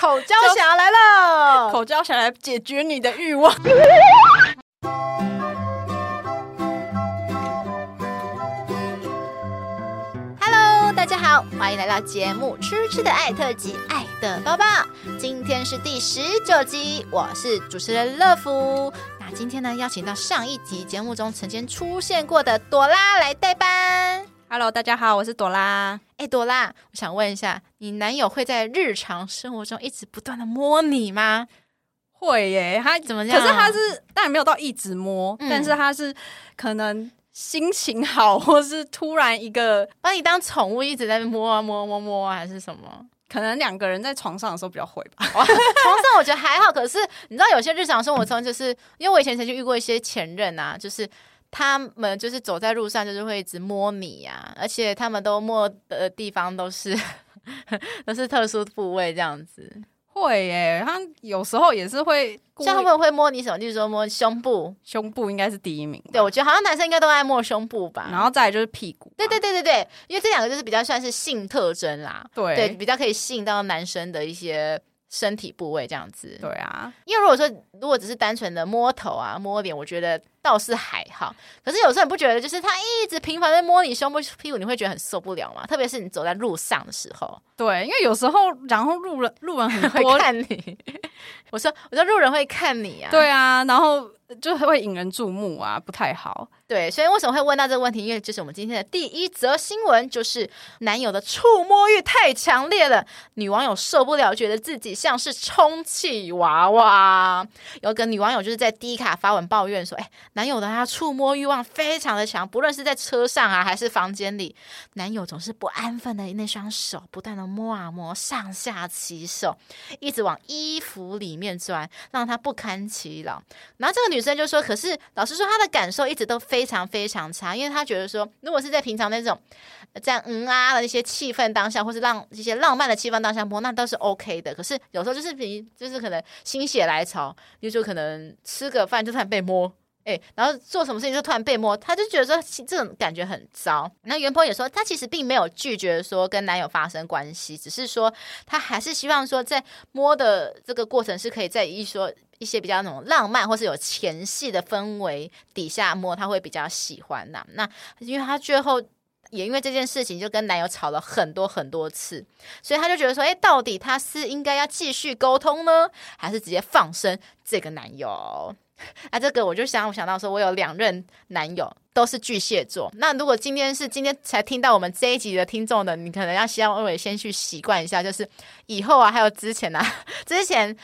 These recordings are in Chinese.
口交侠来了，口交侠来解决你的欲望。Hello，大家好，欢迎来到节目《吃吃的爱特辑》，爱的抱抱。今天是第十九集，我是主持人乐福。那今天呢，邀请到上一集节目中曾经出现过的朵拉来代班。Hello，大家好，我是朵拉。哎，朵拉，我想问一下，你男友会在日常生活中一直不断的摸你吗？会耶，他怎么样？可是他是当然没有到一直摸，嗯、但是他是可能心情好，或是突然一个把你当宠物，一直在摸啊摸摸摸啊，还是什么？可能两个人在床上的时候比较会吧。床上我觉得还好，可是你知道有些日常生活中，就是因为我以前曾经遇过一些前任啊，就是。他们就是走在路上，就是会一直摸你呀、啊，而且他们都摸的地方都是 都是特殊部位，这样子。会耶，他有时候也是会，像他们会摸你什么？就是说摸胸部，胸部应该是第一名。对，我觉得好像男生应该都爱摸胸部吧，然后再来就是屁股。对对对对对，因为这两个就是比较算是性特征啦，对对，比较可以吸引到男生的一些。身体部位这样子，对啊，因为如果说如果只是单纯的摸头啊、摸脸，我觉得倒是还好。可是有时候你不觉得，就是他一直频繁的摸你胸部、屁股，你会觉得很受不了吗？特别是你走在路上的时候。对，因为有时候然后路人路人很多会 看你，我说我说路人会看你啊，对啊，然后就会引人注目啊，不太好。对，所以为什么会问到这个问题？因为这是我们今天的第一则新闻，就是男友的触摸欲太强烈了，女网友受不了，觉得自己像是充气娃娃。有个女网友就是在 D 卡发文抱怨说：“哎，男友的他触摸欲望非常的强，不论是在车上啊，还是房间里，男友总是不安分的那双手不断的摸啊摸，上下其手，一直往衣服里面钻，让他不堪其扰。”然后这个女生就说：“可是老实说，她的感受一直都非。”常非常差，因为她觉得说，如果是在平常那种这样嗯啊的一些气氛当下，或是让一些浪漫的气氛当下摸，那都是 OK 的。可是有时候就是比就是可能心血来潮，就可能吃个饭就突然被摸，哎，然后做什么事情就突然被摸，他就觉得说这种感觉很糟。那原 po 也说，他其实并没有拒绝说跟男友发生关系，只是说他还是希望说在摸的这个过程是可以在一说。一些比较那种浪漫或是有前戏的氛围底下摸，他会比较喜欢呐。那因为他最后也因为这件事情就跟男友吵了很多很多次，所以他就觉得说，哎，到底他是应该要继续沟通呢，还是直接放生这个男友？啊，这个我就想我想到说，我有两任男友都是巨蟹座。那如果今天是今天才听到我们这一集的听众的，你可能要先微微先去习惯一下，就是以后啊，还有之前啊，之前。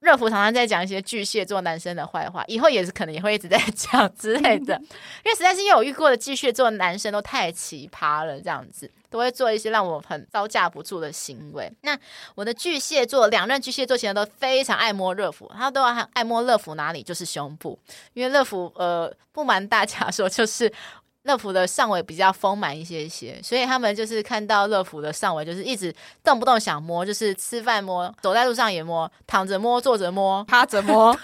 热芙常常在讲一些巨蟹座男生的坏话，以后也是可能也会一直在讲之类的，因为实在是因为我遇过的巨蟹座男生都太奇葩了，这样子都会做一些让我很招架不住的行为。那我的巨蟹座两任巨蟹座其实都非常爱摸热芙，他都要爱摸热芙哪里就是胸部，因为乐福呃不瞒大家 说就是。乐福的上围比较丰满一些些，所以他们就是看到乐福的上围，就是一直动不动想摸，就是吃饭摸，走在路上也摸，躺着摸，坐着摸，趴着摸，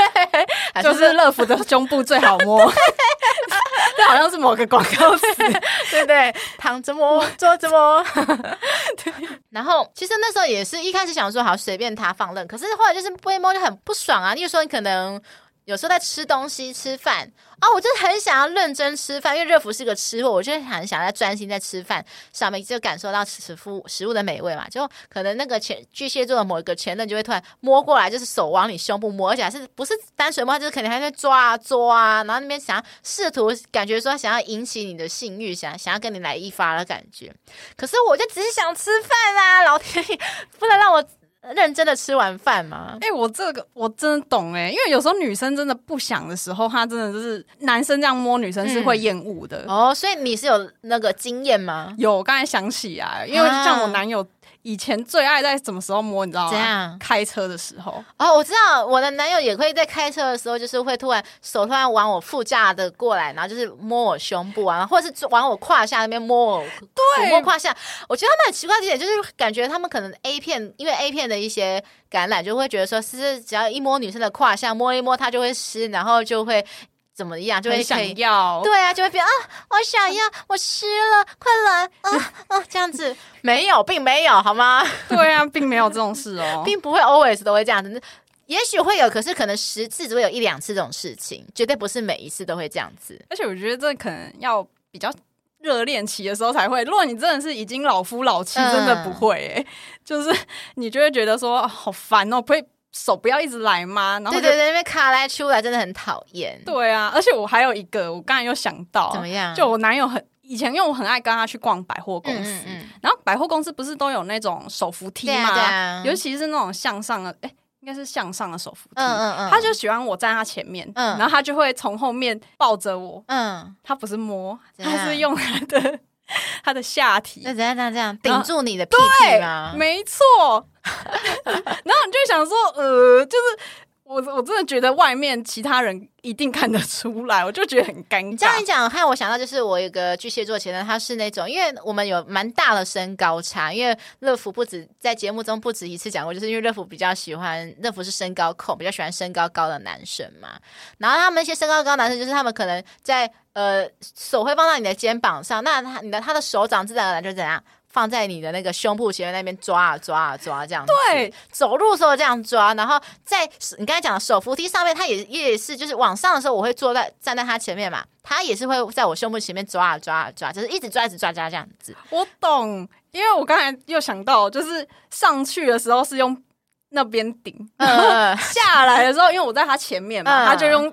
对，就是乐福的胸部最好摸。这好像是某个广告词，对不对？躺着摸，坐着摸。对。然后其实那时候也是一开始想说好随便他放任，可是后来就是被摸就很不爽啊。例如说你可能。有时候在吃东西、吃饭啊，我就很想要认真吃饭，因为热芙是个吃货，我就很想要专心在吃饭上面，就感受到吃食物食物的美味嘛。就可能那个前巨蟹座的某一个前任就会突然摸过来，就是手往你胸部摸，而且还是不是单纯摸，就是肯定还在抓啊抓啊，然后那边想要试图感觉说想要引起你的性欲，想想要跟你来一发的感觉。可是我就只是想吃饭啊，老天爷 不能让我。认真的吃完饭吗？哎、欸，我这个我真的懂哎、欸，因为有时候女生真的不想的时候，她真的就是男生这样摸女生是会厌恶的、嗯、哦。所以你是有那个经验吗？有，刚才想起来，因为像我男友。啊以前最爱在什么时候摸，你知道吗？怎样？开车的时候。哦，我知道，我的男友也会在开车的时候，就是会突然手突然往我副驾的过来，然后就是摸我胸部啊，或者是往我胯下那边摸我，对，摸胯下。我觉得他们很奇怪的一点就是，感觉他们可能 A 片，因为 A 片的一些感染，就会觉得说，是只要一摸女生的胯下，摸一摸她就会湿，然后就会。怎么样，就会想要，对啊，就会变啊，我想要，我湿了，快来啊啊，这样子 没有，并没有，好吗？对啊，并没有这种事哦，并不会 always 都会这样子，也许会有，可是可能十次只会有一两次这种事情，绝对不是每一次都会这样子。而且我觉得这可能要比较热恋期的时候才会，如果你真的是已经老夫老妻，真的不会、就是你就会觉得说好烦哦，不会。手不要一直来吗？然后对对对，因为卡来出来真的很讨厌。对啊，而且我还有一个，我刚才又想到，怎么样？就我男友很以前，因为我很爱跟他去逛百货公司，嗯嗯，然后百货公司不是都有那种手扶梯吗？对啊，尤其是那种向上的，哎、欸，应该是向上的手扶梯。嗯嗯嗯，他就喜欢我站他前面，嗯，然后他就会从后面抱着我，嗯，他不是摸，他是用他的。他的下体，那怎样？这样这样顶住你的屁屁吗？没错。然后你就想说，呃，就是。我我真的觉得外面其他人一定看得出来，我就觉得很尴尬。这样一讲，害我想到就是我有一个巨蟹座前任，他是那种，因为我们有蛮大的身高差，因为乐福不止在节目中不止一次讲过，就是因为乐福比较喜欢，乐福是身高控，比较喜欢身高高的男生嘛。然后他们一些身高高的男生，就是他们可能在呃手会放到你的肩膀上，那他你的他的手掌自然而然就怎样？放在你的那个胸部前面那边抓啊抓啊抓这样子，对，走路的时候这样抓，然后在你刚才讲的手扶梯上面，他也也是就是往上的时候，我会坐在站在他前面嘛，他也是会在我胸部前面抓啊抓啊抓，就是一直抓一直抓抓这样子。我懂，因为我刚才又想到，就是上去的时候是用那边顶，嗯、下来的时候，因为我在他前面嘛，嗯、他就用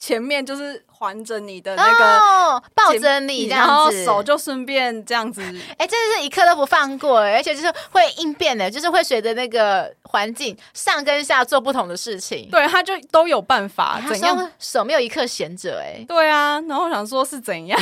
前面就是。环着你的那个、哦、抱着你然后手就顺便这样子，哎、欸，真的是一刻都不放过，而且就是会应变的，就是会随着那个环境上跟下做不同的事情。对，他就都有办法，怎样手没有一刻闲着？哎，对啊，然后我想说是怎样，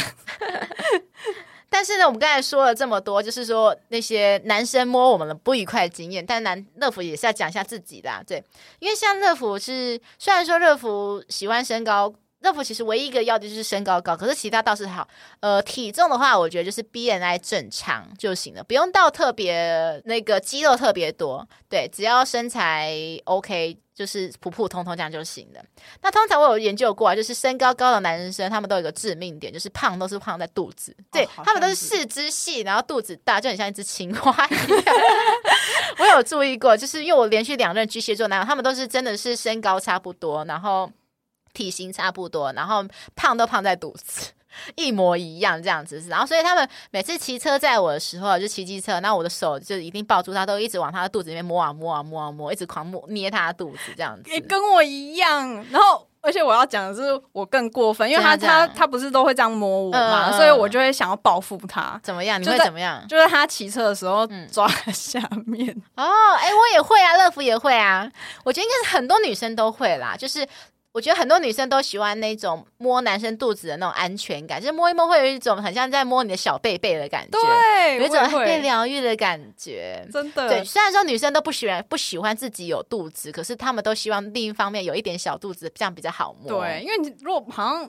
但是呢，我们刚才说了这么多，就是说那些男生摸我们的不愉快的经验，但男乐福也是要讲一下自己的、啊，对，因为像乐福是虽然说乐福喜欢身高。乐福其实唯一一个要的就是身高高，可是其他倒是好。呃，体重的话，我觉得就是 BMI 正常就行了，不用到特别那个肌肉特别多。对，只要身材 OK，就是普普通通这样就行了。那通常我有研究过啊，就是身高高的男生，他们都有一个致命点，就是胖都是胖在肚子。对，哦、他们都是四肢细，然后肚子大，就很像一只青蛙一样。我有注意过，就是因为我连续两任巨蟹座男友，他们都是真的是身高差不多，然后。体型差不多，然后胖都胖在肚子，一模一样这样子。然后，所以他们每次骑车载我的时候，就骑机车，那我的手就一定抱住他，都一直往他的肚子里面摸啊摸啊摸啊摸，一直狂摸捏他的肚子这样子。也跟我一样。然后，而且我要讲的是，我更过分，因为他他他不是都会这样摸我嘛，嗯、所以我就会想要报复他。怎么样？你会怎么样？就是他骑车的时候抓下面。嗯、哦，哎，我也会啊，乐福也会啊。我觉得应该是很多女生都会啦，就是。我觉得很多女生都喜欢那种摸男生肚子的那种安全感，就是摸一摸会有一种很像在摸你的小贝贝的感觉，对，有一种被疗愈的感觉，真的。对，虽然说女生都不喜欢不喜欢自己有肚子，可是她们都希望另一方面有一点小肚子，这样比较好摸。对，因为你如果好像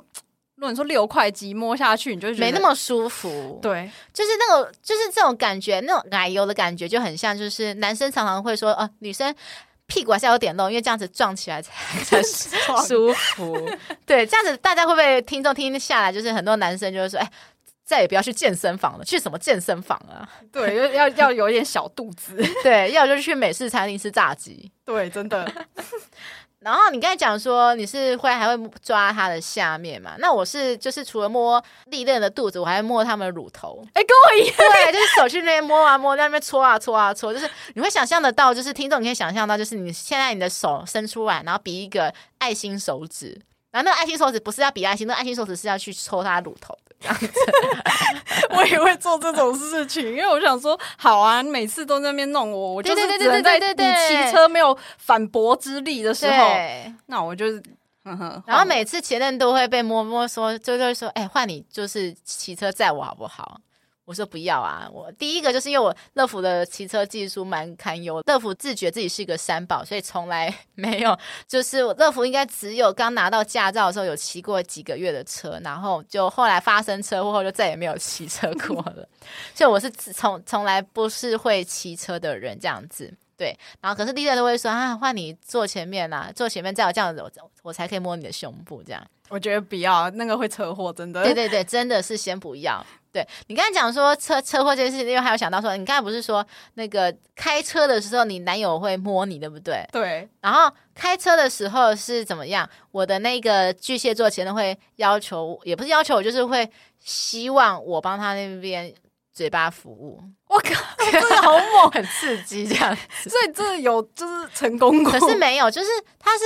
如果你说六块肌摸下去，你就没那么舒服。对，就是那种就是这种感觉，那种奶油的感觉就很像，就是男生常常会说，哦、呃，女生。屁股还是要有点露，因为这样子撞起来才 才舒服。对，这样子大家会不会听众听下来，就是很多男生就是说：“哎，再也不要去健身房了，去什么健身房啊？”对，要要有一点小肚子。对，要就是去美式餐厅吃炸鸡。对，真的。然后你刚才讲说你是会还会抓它的下面嘛？那我是就是除了摸利刃的肚子，我还会摸它们的乳头。哎，跟我一样，对，就是手去那边摸啊摸，在那边搓啊搓啊搓，就是你会想象得到，就是听众你可以想象到，就是你现在你的手伸出来，然后比一个爱心手指，然后那个爱心手指不是要比爱心，那个爱心手指是要去抽他乳头。这样子，我也会做这种事情，因为我想说，好啊，你每次都在那边弄我，我就是只能在你骑车没有反驳之力的时候，那我就是，然后每次前任都会被摸摸说，就会说，哎、欸，换你就是骑车载我好不好？我说不要啊！我第一个就是因为我乐福的骑车技术蛮堪忧，乐福自觉自己是一个三宝，所以从来 没有就是我乐福应该只有刚拿到驾照的时候有骑过几个月的车，然后就后来发生车祸后就再也没有骑车过了。所以我是从从来不是会骑车的人这样子，对。然后可是第一人都会说啊，换你坐前面啊，坐前面再有这样子，我我才可以摸你的胸部这样。我觉得不要，那个会车祸，真的。对对对，真的是先不要。对，你刚才讲说车车祸这件事情，因为还有想到说，你刚才不是说那个开车的时候，你男友会摸你，对不对？对。然后开车的时候是怎么样？我的那个巨蟹座前任会要求，也不是要求，我就是会希望我帮他那边嘴巴服务。我靠，真的好猛，很刺激这样子。所以这有就是成功过，可是没有，就是他是。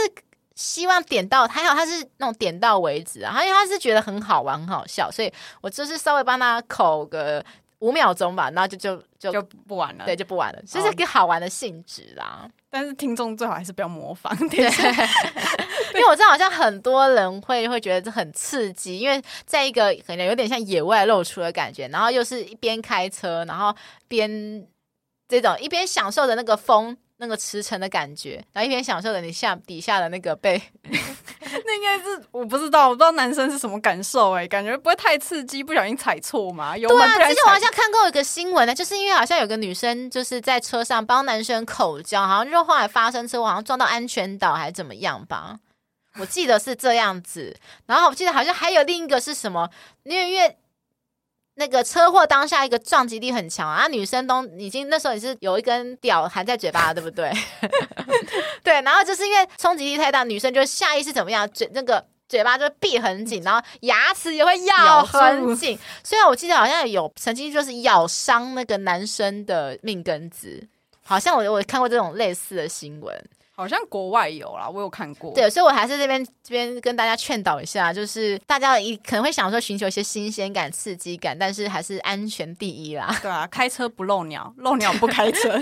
希望点到还好，他是那种点到为止啊，因为他是觉得很好玩、很好笑，所以我就是稍微帮他口个五秒钟吧，然后就就就就不玩了，对，就不玩了，就是一个好玩的性质啦。但是听众最好还是不要模仿，对，因为我知道好像很多人会会觉得这很刺激，因为在一个可能有点像野外露出的感觉，然后又是一边开车，然后边这种一边享受着那个风。那个驰骋的感觉，然后一边享受着你下底下的那个被，那应该是我不知道，我不知道男生是什么感受哎、欸，感觉不会太刺激，不小心踩错嘛？有对啊，之前我好像看过一个新闻呢，就是因为好像有个女生就是在车上帮男生口交，好像就是后来发生车祸，好像撞到安全岛还是怎么样吧？我记得是这样子，然后我记得好像还有另一个是什么，因为因为。那个车祸当下一个撞击力很强啊，女生都已经那时候也是有一根屌含在嘴巴，对不对？对，然后就是因为冲击力太大，女生就下意识怎么样，嘴那个嘴巴就闭很紧，然后牙齿也会咬很紧。虽然我记得好像有曾经就是咬伤那个男生的命根子，好像我我看过这种类似的新闻。好像国外有啦，我有看过。对，所以我还是这边这边跟大家劝导一下，就是大家一可能会想说寻求一些新鲜感、刺激感，但是还是安全第一啦。对啊，开车不漏鸟，漏鸟不开车。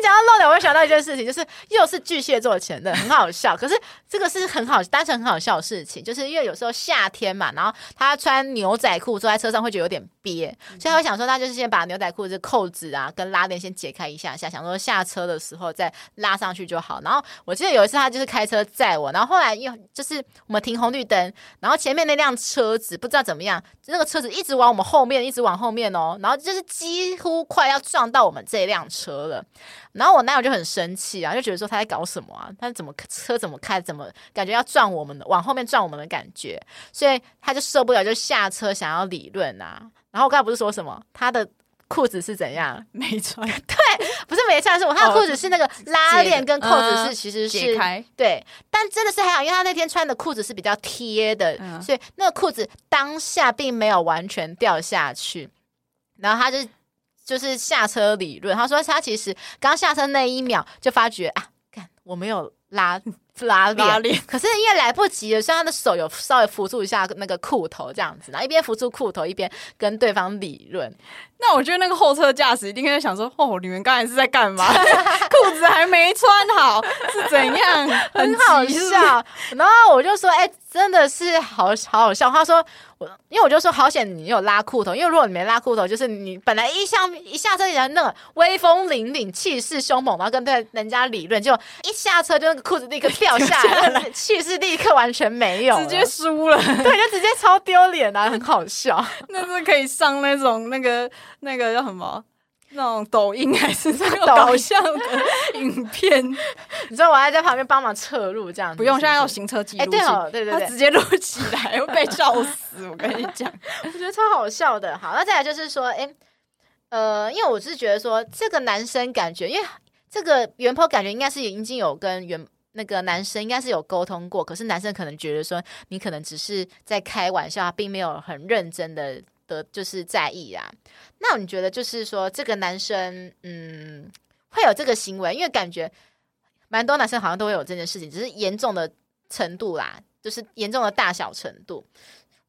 讲到漏鸟，我会想到一件事情，就是又是巨蟹座前的，很好笑。可是这个是很好，单纯很好笑的事情，就是因为有时候夏天嘛，然后他穿牛仔裤坐在车上会觉得有点憋，所以他会想说，他就是先把牛仔裤的扣子啊跟拉链先解开一下下，想说下车的时候再拉上去就好。然后我记得有一次他就是开车载我，然后后来又就是我们停红绿灯，然后前面那辆车子不知道怎么样，那个车子一直往我们后面，一直往后面哦，然后就是几乎快要撞到我们这辆车了。然后我男友就很生气啊，就觉得说他在搞什么啊？他怎么车怎么开，怎么感觉要撞我们的，往后面撞我们的感觉，所以他就受不了，就下车想要理论啊。然后我刚才不是说什么，他的裤子是怎样？没穿。对，不是没穿，是我他的裤子是那个拉链跟扣子是其实是解开。对，但真的是还好，因为他那天穿的裤子是比较贴的，嗯、所以那个裤子当下并没有完全掉下去。然后他就。就是下车理论，他说他其实刚下车那一秒就发觉啊，看我没有拉拉链，可是因为来不及了，所以他的手有稍微扶住一下那个裤头这样子，然后一边扶住裤头一边跟对方理论。那我觉得那个后车驾驶一定在想说，哦，你们刚才是在干嘛？裤子还没穿好是怎样？很好笑。然后我就说，哎、欸，真的是好好好笑。他说。我因为我就说好险你有拉裤头，因为如果你没拉裤头，就是你本来一下一下车人那个威风凛凛、气势凶猛，然后跟对人家理论，就一下车就那个裤子立刻掉下来，气势立刻完全没有，直接输了，对，就直接超丢脸啊，很好笑。那是可以上那种那个那个叫什么？那种抖音还是那种 搞笑的影片，你知道我还在旁边帮忙侧录这样子，不用，现在有行车记录器，对哦，对对对，直接录起来会被笑死。我跟你讲，我觉得超好笑的。好，那再来就是说，哎，呃，因为我是觉得说，这个男生感觉，因为这个原 PO 感觉应该是已经有跟原那个男生应该是有沟通过，可是男生可能觉得说，你可能只是在开玩笑，并没有很认真的。的就是在意啊，那你觉得就是说这个男生，嗯，会有这个行为，因为感觉蛮多男生好像都会有这件事情，只是严重的程度啦，就是严重的大小程度。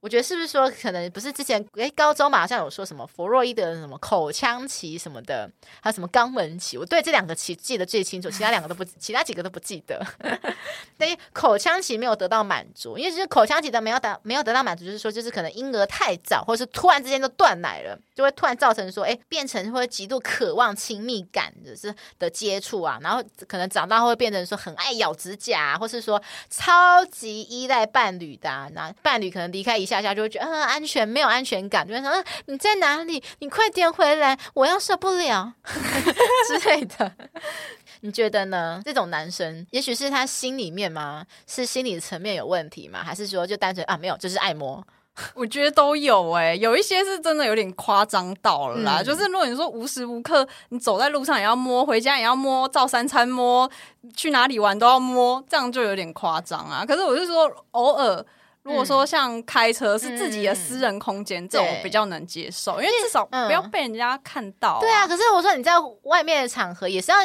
我觉得是不是说可能不是之前诶高中嘛，好像有说什么弗洛伊德什么口腔期什么的，还有什么肛门期？我对这两个期记得最清楚，其他两个都不，其他几个都不记得。等于口腔期没有得到满足，因为就是口腔期的没有得没有得到满足，就是说就是可能婴儿太早，或是突然之间就断奶了，就会突然造成说哎变成会极度渴望亲密感的是的接触啊，然后可能长大会变成说很爱咬指甲，或是说超级依赖伴侣的啊，那伴侣可能离开一。下下就会觉得嗯安全没有安全感，就会说嗯你在哪里？你快点回来，我要受不了 之类的。你觉得呢？这种男生，也许是他心里面吗？是心理层面有问题吗？还是说就单纯啊没有，就是爱摸？我觉得都有哎、欸，有一些是真的有点夸张到了啦。嗯、就是如果你说无时无刻你走在路上也要摸，回家也要摸，照三餐摸，去哪里玩都要摸，这样就有点夸张啊。可是我是说，偶尔如果说像开车是自己的私人空间，嗯、这种我比较能接受，因为至少不要被人家看到、啊。对啊，可是我说你在外面的场合也是要。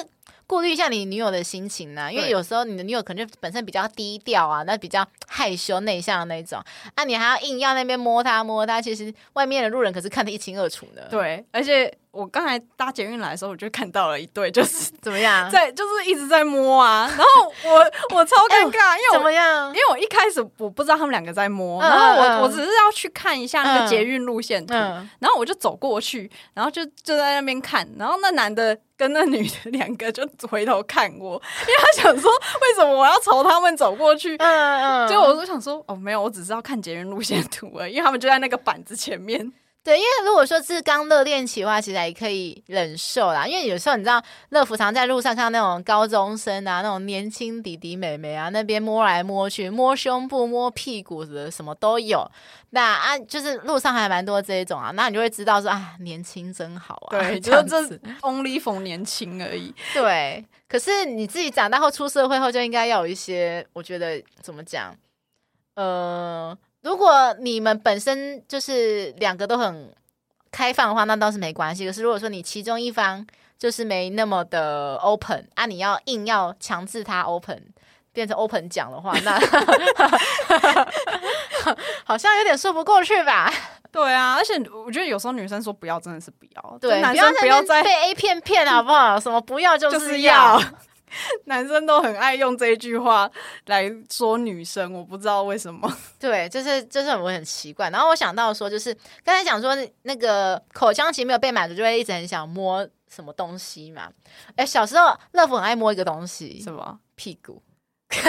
顾虑一下你女友的心情呢、啊，因为有时候你的女友可能就本身比较低调啊，那比较害羞内向的那种，啊，你还要硬要那边摸她摸她，其实外面的路人可是看得一清二楚的。对，而且。我刚才搭捷运来的时候，我就看到了一对，就是 怎么样，在就是一直在摸啊，然后我我超尴尬，欸、因为我怎么样？因为我一开始我不知道他们两个在摸，嗯、然后我我只是要去看一下那个捷运路线图，嗯、然后我就走过去，然后就就在那边看，然后那男的跟那女的两个就回头看我，因为他想说为什么我要朝他们走过去？嗯嗯，结果我就想说哦没有，我只是要看捷运路线图而已，因为他们就在那个板子前面。对，因为如果说是刚热恋期的话，其实还可以忍受啦。因为有时候你知道，乐福常在路上看到那种高中生啊，那种年轻弟弟妹妹啊，那边摸来摸去，摸胸部、摸屁股的，什么都有。那啊，就是路上还蛮多这一种啊，那你就会知道说啊，年轻真好啊。对，就这 only for 年轻而已。对，可是你自己长大后出社会后，就应该要有一些，我觉得怎么讲，呃。如果你们本身就是两个都很开放的话，那倒是没关系。可是如果说你其中一方就是没那么的 open 啊，你要硬要强制他 open 变成 open 讲的话，那 好像有点说不过去吧？对啊，而且我觉得有时候女生说不要，真的是不要。对，男生不要再被 A 片骗好不好？什么不要就是要。就是要 男生都很爱用这一句话来说女生，我不知道为什么。对，就是就是我很奇怪。然后我想到说，就是刚才讲说那个口腔期没有被满足，就会一直很想摸什么东西嘛。哎，小时候乐福很爱摸一个东西，什么？屁股。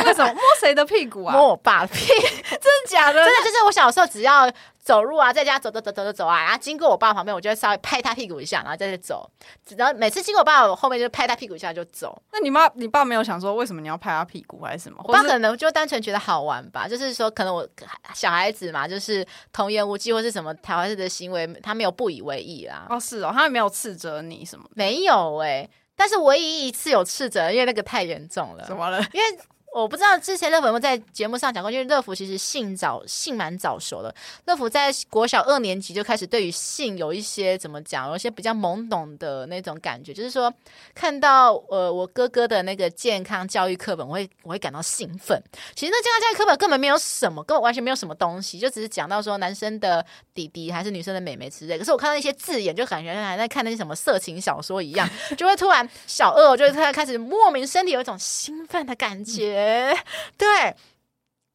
为什么摸谁的屁股啊？摸我爸的屁，真的假的？真的就是我小时候只要走路啊，在家走走走走走走啊，然后经过我爸旁边，我就会稍微拍他屁股一下，然后再去走。然后每次经过我爸，我后面就拍他屁股一下就走。那你妈、你爸没有想说为什么你要拍他屁股还是什么？我爸可能就单纯觉得好玩吧，就是说可能我小孩子嘛，就是童言无忌或是什么台湾式的行为，他没有不以为意啦。哦，是哦，他也没有斥责你什么？没有哎、欸，但是唯一一次有斥责，因为那个太严重了。怎么了？因为。我不知道之前乐福有没有在节目上讲过，因为乐福其实性早性蛮早熟的。乐福在国小二年级就开始对于性有一些怎么讲，有一些比较懵懂的那种感觉，就是说看到呃我哥哥的那个健康教育课本，我会我会感到兴奋。其实那健康教育课本根本没有什么，根本完全没有什么东西，就只是讲到说男生的弟弟还是女生的妹妹之类。可是我看到一些字眼，就感觉还在看那些什么色情小说一样，就会突然小二，就会突然开始莫名身体有一种兴奋的感觉。对，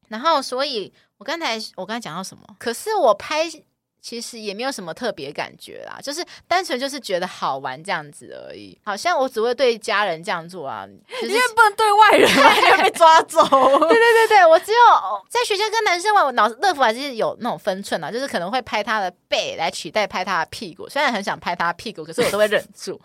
然后所以，我刚才我刚才讲到什么？可是我拍其实也没有什么特别感觉啦，就是单纯就是觉得好玩这样子而已。好像我只会对家人这样做啊，因为不能对外人，会被抓走。对对对对，我只有在学校跟男生玩，我脑乐福还是有那种分寸啊，就是可能会拍他的背来取代拍他的屁股。虽然很想拍他的屁股，可是我都会忍住。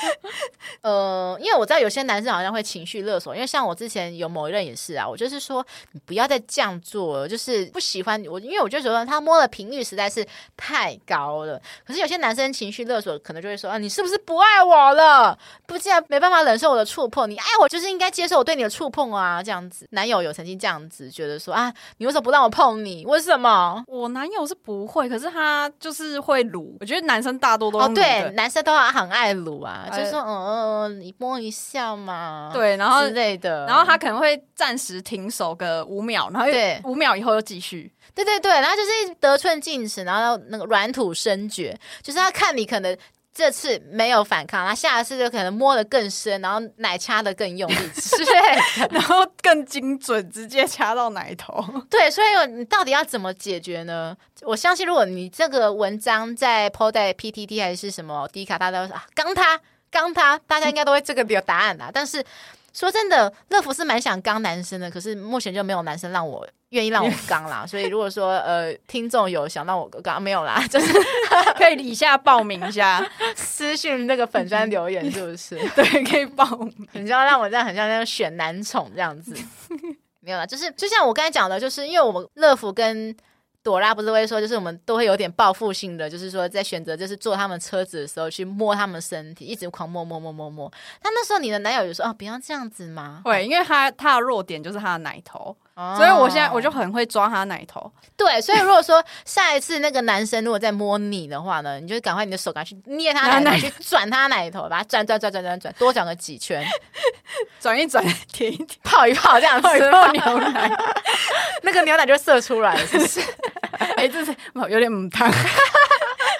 呃，因为我知道有些男生好像会情绪勒索，因为像我之前有某一任也是啊，我就是说你不要再这样做了，就是不喜欢我，因为我就觉得他摸的频率实在是太高了。可是有些男生情绪勒索，可能就会说啊，你是不是不爱我了？不，既然没办法忍受我的触碰，你爱我就是应该接受我对你的触碰啊，这样子。男友有曾经这样子觉得说啊，你为什么不让我碰你？为什么？我男友是不会，可是他就是会撸。我觉得男生大多都哦，对，男生都很爱撸啊，就是说嗯。嗯，你摸一下嘛，对，然后之类的，然后他可能会暂时停手个五秒，然后对五秒以后又继续，对对对，然后就是得寸进尺，然后那个软土深掘，就是他看你可能这次没有反抗，他下一次就可能摸得更深，然后奶掐得更用力，对，然后更精准，直接掐到奶头。对，所以你到底要怎么解决呢？我相信，如果你这个文章在 PO 在 PTT 还是什么 D 卡，大家都说啊，刚他。刚他，大家应该都会这个有答案啦。但是说真的，乐福是蛮想刚男生的，可是目前就没有男生让我愿意让我 刚啦。所以如果说呃，听众有想让我刚没有啦，就是 可以以下报名一下，私讯那个粉砖留言是不是？对，可以报名。你知道让我这样很像那种选男宠这样子，没有啦，就是就像我刚才讲的，就是因为我们乐福跟。朵拉不是会说，就是我们都会有点报复性的，就是说在选择就是坐他们车子的时候去摸他们身体，一直狂摸摸摸摸摸。那那时候你的男友就说哦，不要这样子嘛？会，因为他他的弱点就是他的奶头。哦、所以我现在我就很会抓他奶头，对，所以如果说下一次那个男生如果再摸你的话呢，你就赶快你的手赶快去捏他奶头，去转他奶头，把它转转转转转转，多转个几圈，转一转，舔一舔，泡一泡，这样子泡牛奶，那个牛奶就射出来了，是不是？哎、欸，这是有点母汤，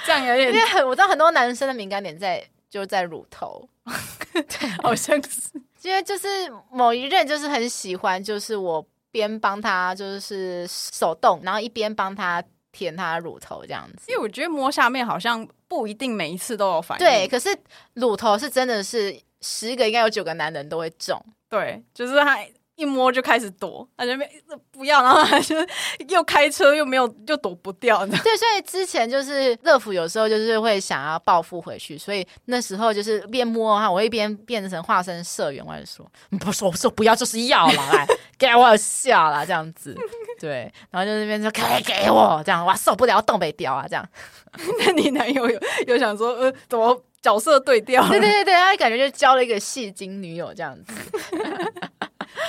这样有点，因为很我知道很多男生的敏感点在就在乳头，对，好像是，因为就是某一任就是很喜欢，就是我。边帮他就是手动，然后一边帮他舔他乳头这样子。因为我觉得摸下面好像不一定每一次都有反应。对，可是乳头是真的是十个应该有九个男人都会中。对，就是他。一摸就开始躲，他就没不要，然后他就又开车又没有，又躲不掉的。对，所以之前就是乐福有时候就是会想要报复回去，所以那时候就是边摸哈，我一边变成化身社员，我就说不说，我说不要就是要了，来 给我下啦这样子。对，然后就那边说可以给我这样，哇受不了，东北调啊这样。那你男友有有想说呃，怎么角色对调？对对对对，他感觉就交了一个戏精女友这样子。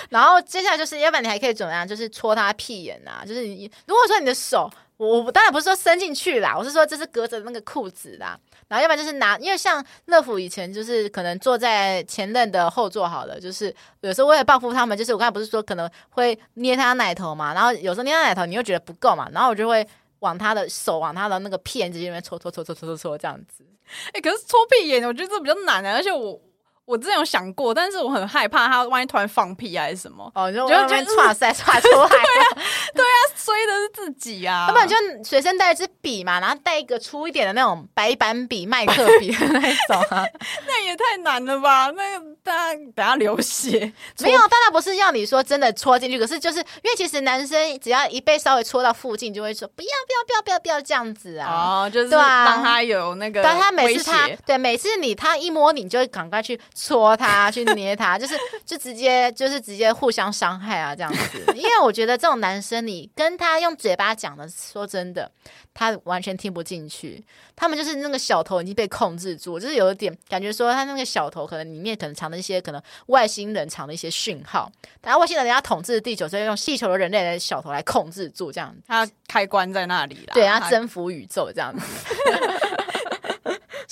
然后接下来就是，要不然你还可以怎么样？就是戳他屁眼啊！就是你如果说你的手，我我当然不是说伸进去啦，我是说这是隔着那个裤子啦。然后要不然就是拿，因为像乐福以前就是可能坐在前任的后座好了，就是有时候为了报复他们，就是我刚才不是说可能会捏他奶头嘛，然后有时候捏他奶头你又觉得不够嘛，然后我就会往他的手往他的那个屁眼子里面戳戳戳戳戳戳戳这样子。哎，可是戳屁眼，我觉得这比较难啊，而且我。我之前有想过，但是我很害怕他万一突然放屁还是什么，哦，就觉得唰塞唰出来，对啊，对啊，衰的是自己啊。要不然就随身带一支笔嘛，然后带一个粗一点的那种白板笔、麦克笔的那种啊，那也太难了吧？那个大家等下流血，没有，当然不是要你说真的戳进去，可是就是因为其实男生只要一被稍微戳到附近，就会说不要不要不要不要不要这样子啊，哦，就是让他有那个，但他每次他对每次你他一摸你，就会赶快去。戳他，去捏他，就是就直接就是直接互相伤害啊，这样子。因为我觉得这种男生，你跟他用嘴巴讲的，说真的，他完全听不进去。他们就是那个小头已经被控制住，就是有一点感觉说他那个小头可能里面可能藏着一些可能外星人藏的一些讯号。然后外星人要统治地球，所以用地球的人类的小头来控制住，这样。他开关在那里了，对，他征服宇宙这样子。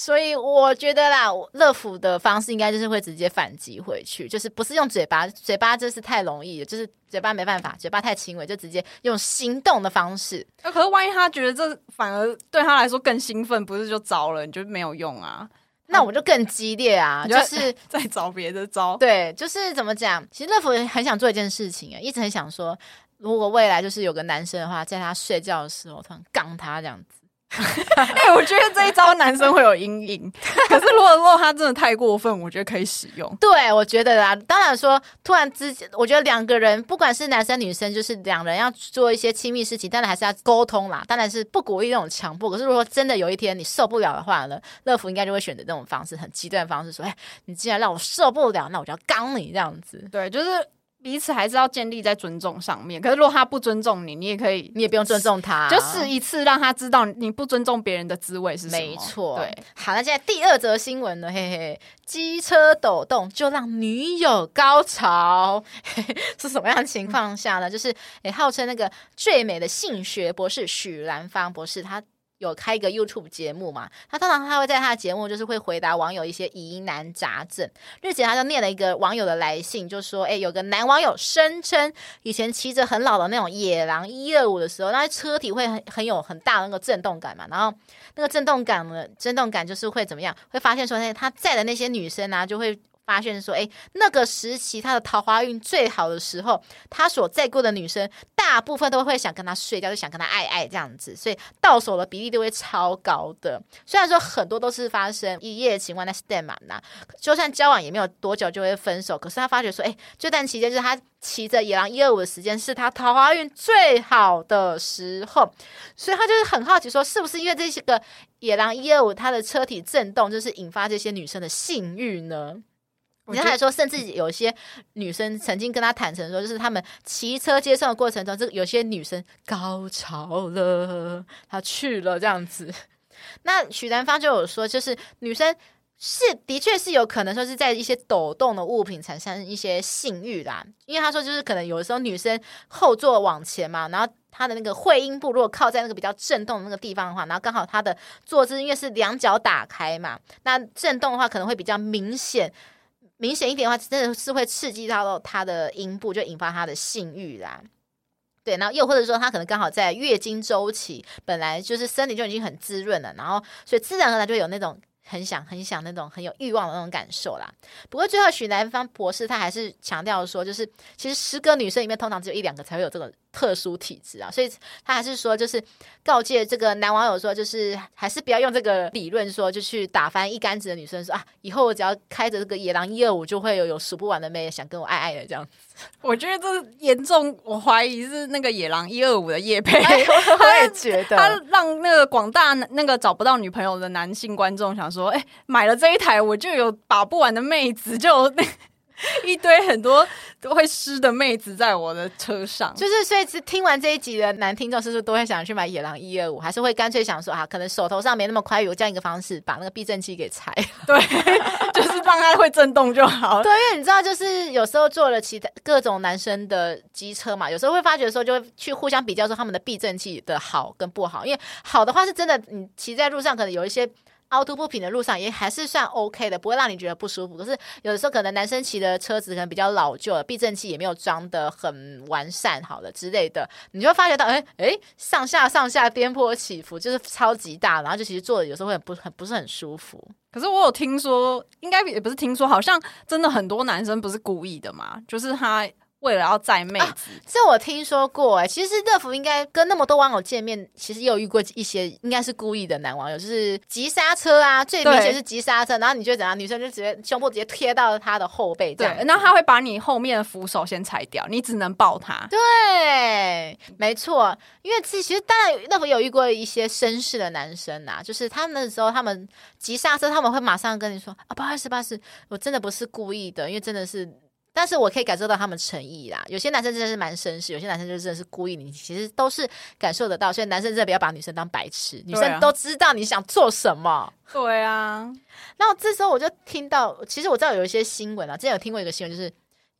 所以我觉得啦，乐福的方式应该就是会直接反击回去，就是不是用嘴巴，嘴巴真是太容易了，就是嘴巴没办法，嘴巴太轻微，就直接用行动的方式。那可是万一他觉得这反而对他来说更兴奋，不是就糟了？你就没有用啊？那我就更激烈啊，就是 再找别的招。对，就是怎么讲？其实乐福很想做一件事情啊，一直很想说，如果未来就是有个男生的话，在他睡觉的时候突然杠他这样子。哎、欸，我觉得这一招男生会有阴影。可是如果如果他真的太过分，我觉得可以使用。对，我觉得啦。当然说，突然之间，我觉得两个人不管是男生女生，就是两人要做一些亲密事情，当然还是要沟通啦。当然是不鼓励那种强迫。可是如果真的有一天你受不了的话呢，乐福应该就会选择这种方式，很极端的方式，说：“哎，你既然让我受不了，那我就要刚你这样子。”对，就是。彼此还是要建立在尊重上面。可是如果他不尊重你，你也可以，你也不用尊重他，就试一次让他知道你不尊重别人的滋味是什么。没错，对。好，那现在第二则新闻呢？嘿嘿，机车抖动就让女友高潮，嘿嘿，是什么样的情况下呢？嗯、就是诶、欸，号称那个最美的性学博士许兰芳博士，他。有开一个 YouTube 节目嘛？他通常他会在他的节目就是会回答网友一些疑难杂症。日前他就念了一个网友的来信，就说：“哎，有个男网友声称，以前骑着很老的那种野狼一二五的时候，那车体会很很有很大的那个震动感嘛。然后那个震动感呢，震动感就是会怎么样？会发现说，哎，他载的那些女生啊，就会发现说，哎，那个时期他的桃花运最好的时候，他所在过的女生大部分都会想跟他睡觉，就想跟他爱爱这样子，所以到手的比例都会超高的。虽然说很多都是发生一夜情，完了 stand 嘛，那就算交往也没有多久就会分手。可是他发觉说，哎，这段期间就是他骑着野狼一二五的时间是他桃花运最好的时候，所以他就是很好奇说，是不是因为这些个野狼一二五他的车体震动，就是引发这些女生的性欲呢？你看，还说，甚至有些女生曾经跟他坦诚说，就是他们骑车接送的过程中，这有些女生高潮了，她去了这样子。那许南芳就有说，就是女生是的确是有可能说是在一些抖动的物品产生一些性欲啦，因为他说就是可能有的时候女生后座往前嘛，然后她的那个会阴部如果靠在那个比较震动的那个地方的话，然后刚好她的坐姿因为是两脚打开嘛，那震动的话可能会比较明显。明显一点的话，真的是会刺激到他的阴部，就引发他的性欲啦。对，然后又或者说，他可能刚好在月经周期，本来就是身体就已经很滋润了，然后所以自然而然就有那种很想、很想那种很有欲望的那种感受啦。不过最后许南方博士他还是强调说，就是其实十个女生里面通常只有一两个才会有这个。特殊体质啊，所以他还是说，就是告诫这个男网友说，就是还是不要用这个理论说，就去打翻一竿子的女生说啊，以后我只要开着这个野狼一二五，就会有有数不完的妹想跟我爱爱的这样子。我觉得这严重，我怀疑是那个野狼一二五的叶配，哎，我也 觉得他让那个广大那个找不到女朋友的男性观众想说，哎，买了这一台，我就有把不完的妹子，就那。一堆很多都会湿的妹子在我的车上，就是所以听完这一集的男听众是不是都会想去买野狼一二五，还是会干脆想说啊，可能手头上没那么宽裕，我这样一个方式把那个避震器给拆，对，就是让它会震动就好。对，因为你知道，就是有时候坐了其他各种男生的机车嘛，有时候会发觉的时候，就会去互相比较说他们的避震器的好跟不好，因为好的话是真的，你骑在路上可能有一些。凹凸不平的路上也还是算 OK 的，不会让你觉得不舒服。可是有的时候可能男生骑的车子可能比较老旧，避震器也没有装得很完善，好了之类的，你就会发觉到，哎哎，上下上下颠簸起伏就是超级大，然后就其实坐的有时候会很不很不是很舒服。可是我有听说，应该也不是听说，好像真的很多男生不是故意的嘛，就是他。为了要载妹子，啊，这我听说过哎。其实乐福应该跟那么多网友见面，其实也有遇过一些应该是故意的男网友，就是急刹车啊，最明显是急刹车，然后你觉得怎样？女生就直接胸部直接贴到他的后背，这样，对，然后他会把你后面的扶手先拆掉，你只能抱他。对，没错，因为其实当然乐福有遇过一些绅士的男生啊，就是他们的时候，他们急刹车，他们会马上跟你说啊，不好意思，不好意思，我真的不是故意的，因为真的是。但是我可以感受到他们诚意啦，有些男生真的是蛮绅士，有些男生就真的是故意，你其实都是感受得到。所以男生真的不要把女生当白痴，女生都知道你想做什么。对啊，然后这时候我就听到，其实我知道有一些新闻啊，之前有听过一个新闻，就是。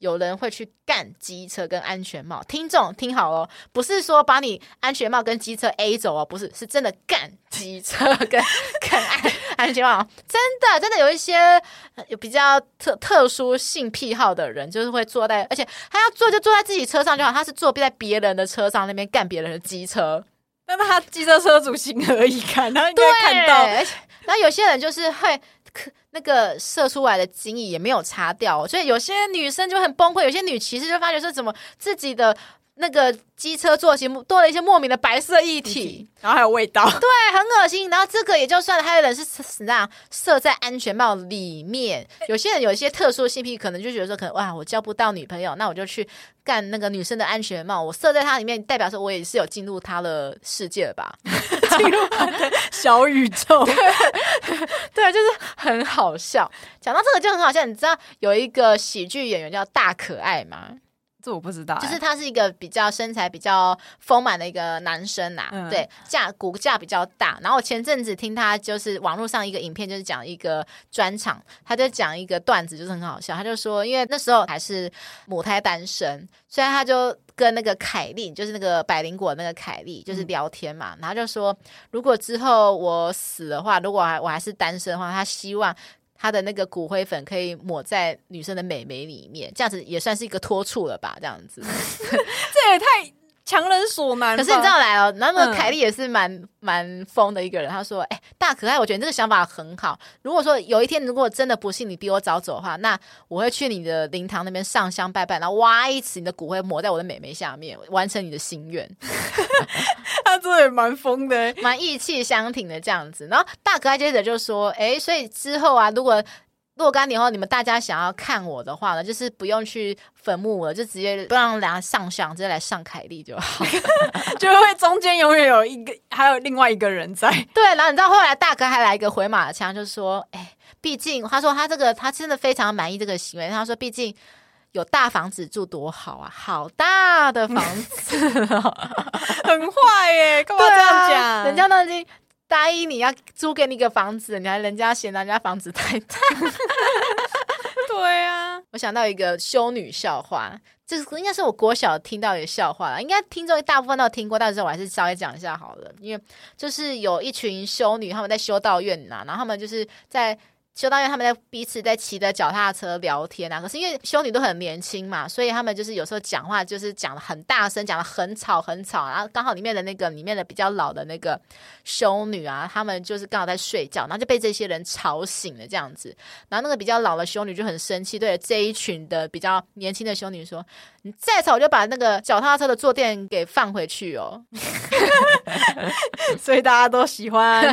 有人会去干机车跟安全帽，听众听好哦，不是说把你安全帽跟机车 A 走哦，不是，是真的干机车跟 干安安全帽，真的真的有一些有比较特特殊性癖好的人，就是会坐在，而且他要坐就坐在自己车上就好，他是坐在别人的车上那边干别人的机车，那他机车车主情何以堪？他应该看到，然后有些人就是会。那个射出来的精液也没有擦掉，所以有些女生就很崩溃，有些女骑士就发觉说，怎么自己的那个机车座席多了一些莫名的白色液体，然后还有味道，对，很恶心。然后这个也就算了，还有人是那样射在安全帽里面。有些人有一些特殊性癖，可能就觉得说，可能哇，我交不到女朋友，那我就去干那个女生的安全帽，我射在它里面，代表说我也是有进入她的世界了吧。进入小宇宙，对，对，就是很好笑。讲到这个就很好笑，你知道有一个喜剧演员叫大可爱吗？这我不知道、欸，就是他是一个比较身材比较丰满的一个男生呐、啊，嗯、对，架骨架比较大。然后我前阵子听他就是网络上一个影片，就是讲一个专场，他就讲一个段子，就是很好笑。他就说，因为那时候还是母胎单身，所以他就跟那个凯莉，就是那个百灵果那个凯莉，就是聊天嘛。嗯、然后就说，如果之后我死的话，如果还我还是单身的话，他希望。他的那个骨灰粉可以抹在女生的美眉里面，这样子也算是一个托处了吧？这样子，这也太强人所难。可是你知道来哦，那么凯莉也是蛮蛮疯的一个人。他说：“哎、欸，大可爱，我觉得你这个想法很好。如果说有一天，如果真的不幸你比我早走的话，那我会去你的灵堂那边上香拜拜，然后挖一次你的骨灰抹在我的美眉下面，完成你的心愿。”他真的也蛮疯的，蛮意气相挺的这样子。然后大可爱接着就说：“哎、欸，所以之后啊，如果……”若干年后，你们大家想要看我的话呢，就是不用去坟墓了，就直接不让大家上香，直接来上凯莉就好，就会中间永远有一个，还有另外一个人在。对，然后你知道后来大哥还来一个回马枪，就说：“哎，毕竟他说他这个他真的非常满意这个行为。他说，毕竟有大房子住多好啊，好大的房子，很坏耶，干嘛这样讲？啊、人家都已经。”答应你要租给你个房子，你还人家嫌人家房子太大。对啊，我想到一个修女笑话，这应该是我国小听到一个笑话了，应该听众大部分都听过，但是我还是稍微讲一下好了。因为就是有一群修女，他们在修道院呐、啊，然后他们就是在。修道院他们在彼此在骑着脚踏车聊天啊，可是因为修女都很年轻嘛，所以他们就是有时候讲话就是讲的很大声，讲的很吵很吵，然后刚好里面的那个里面的比较老的那个修女啊，他们就是刚好在睡觉，然后就被这些人吵醒了这样子，然后那个比较老的修女就很生气，对这一群的比较年轻的修女说：“你再吵，我就把那个脚踏车的坐垫给放回去哦。”所以大家都喜欢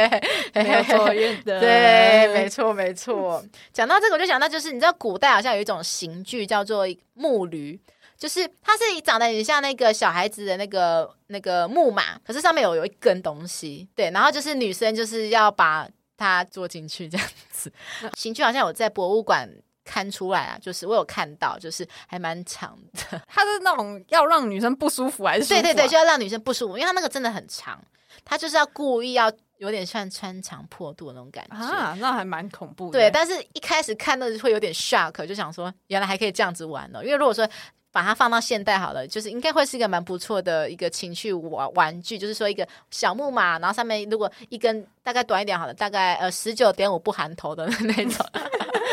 没有坐垫的，对。没错，没错。讲到这个，我就想到，就是你知道，古代好像有一种刑具叫做木驴，就是它是长得很像那个小孩子的那个那个木马，可是上面有有一根东西，对。然后就是女生就是要把它坐进去这样子。刑具好像有在博物馆看出来啊，就是我有看到，就是还蛮长的。它是那种要让女生不舒服还是、啊？对对对，就要让女生不舒服，因为它那个真的很长，它就是要故意要。有点像穿肠破肚的那种感觉啊，那还蛮恐怖的。对，但是一开始看到会有点 shock，就想说原来还可以这样子玩哦。因为如果说把它放到现代好了，就是应该会是一个蛮不错的一个情趣玩玩具，就是说一个小木马，然后上面如果一根大概短一点好了，大概呃十九点五不含头的那种。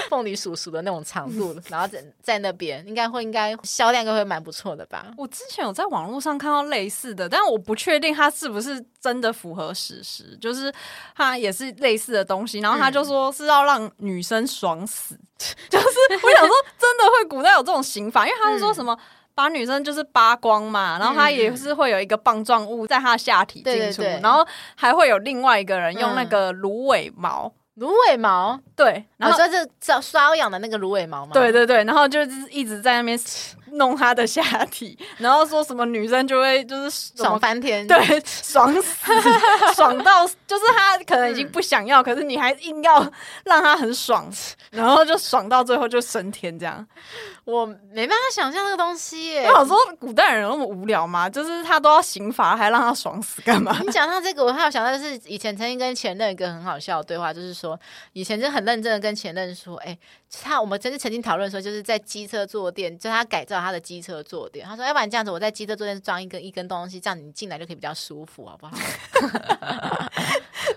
凤梨叔叔的那种长度，然后在在那边应该会应该销量应该会蛮不错的吧？我之前有在网络上看到类似的，但我不确定它是不是真的符合史实。就是它也是类似的东西，然后他就说是要让女生爽死，嗯、就是我想说真的会古代有这种刑法，因为他是说什么把女生就是扒光嘛，然后他也是会有一个棒状物在他下体进出，然后还会有另外一个人用那个芦苇毛。芦苇毛，对，然后就是抓瘙痒的那个芦苇毛嘛？对对对，然后就是一直在那边弄他的下体，然后说什么女生就会就是爽翻天，对，爽死，爽到就是他可能已经不想要，嗯、可是你还硬要让他很爽，然后就爽到最后就升天这样。我没办法想象这个东西耶。我想说古代人有那么无聊吗？就是他都要刑罚，还让他爽死干嘛？你讲到这个，我还有想到就是以前曾经跟前任一个很好笑的对话，就是说以前就很认真的跟前任说，哎、欸，他我们曾经曾经讨论说，就是在机车坐垫，就他改造他的机车坐垫。他说，要不然这样子，我在机车坐垫装一根一根东西，这样你进来就可以比较舒服，好不好？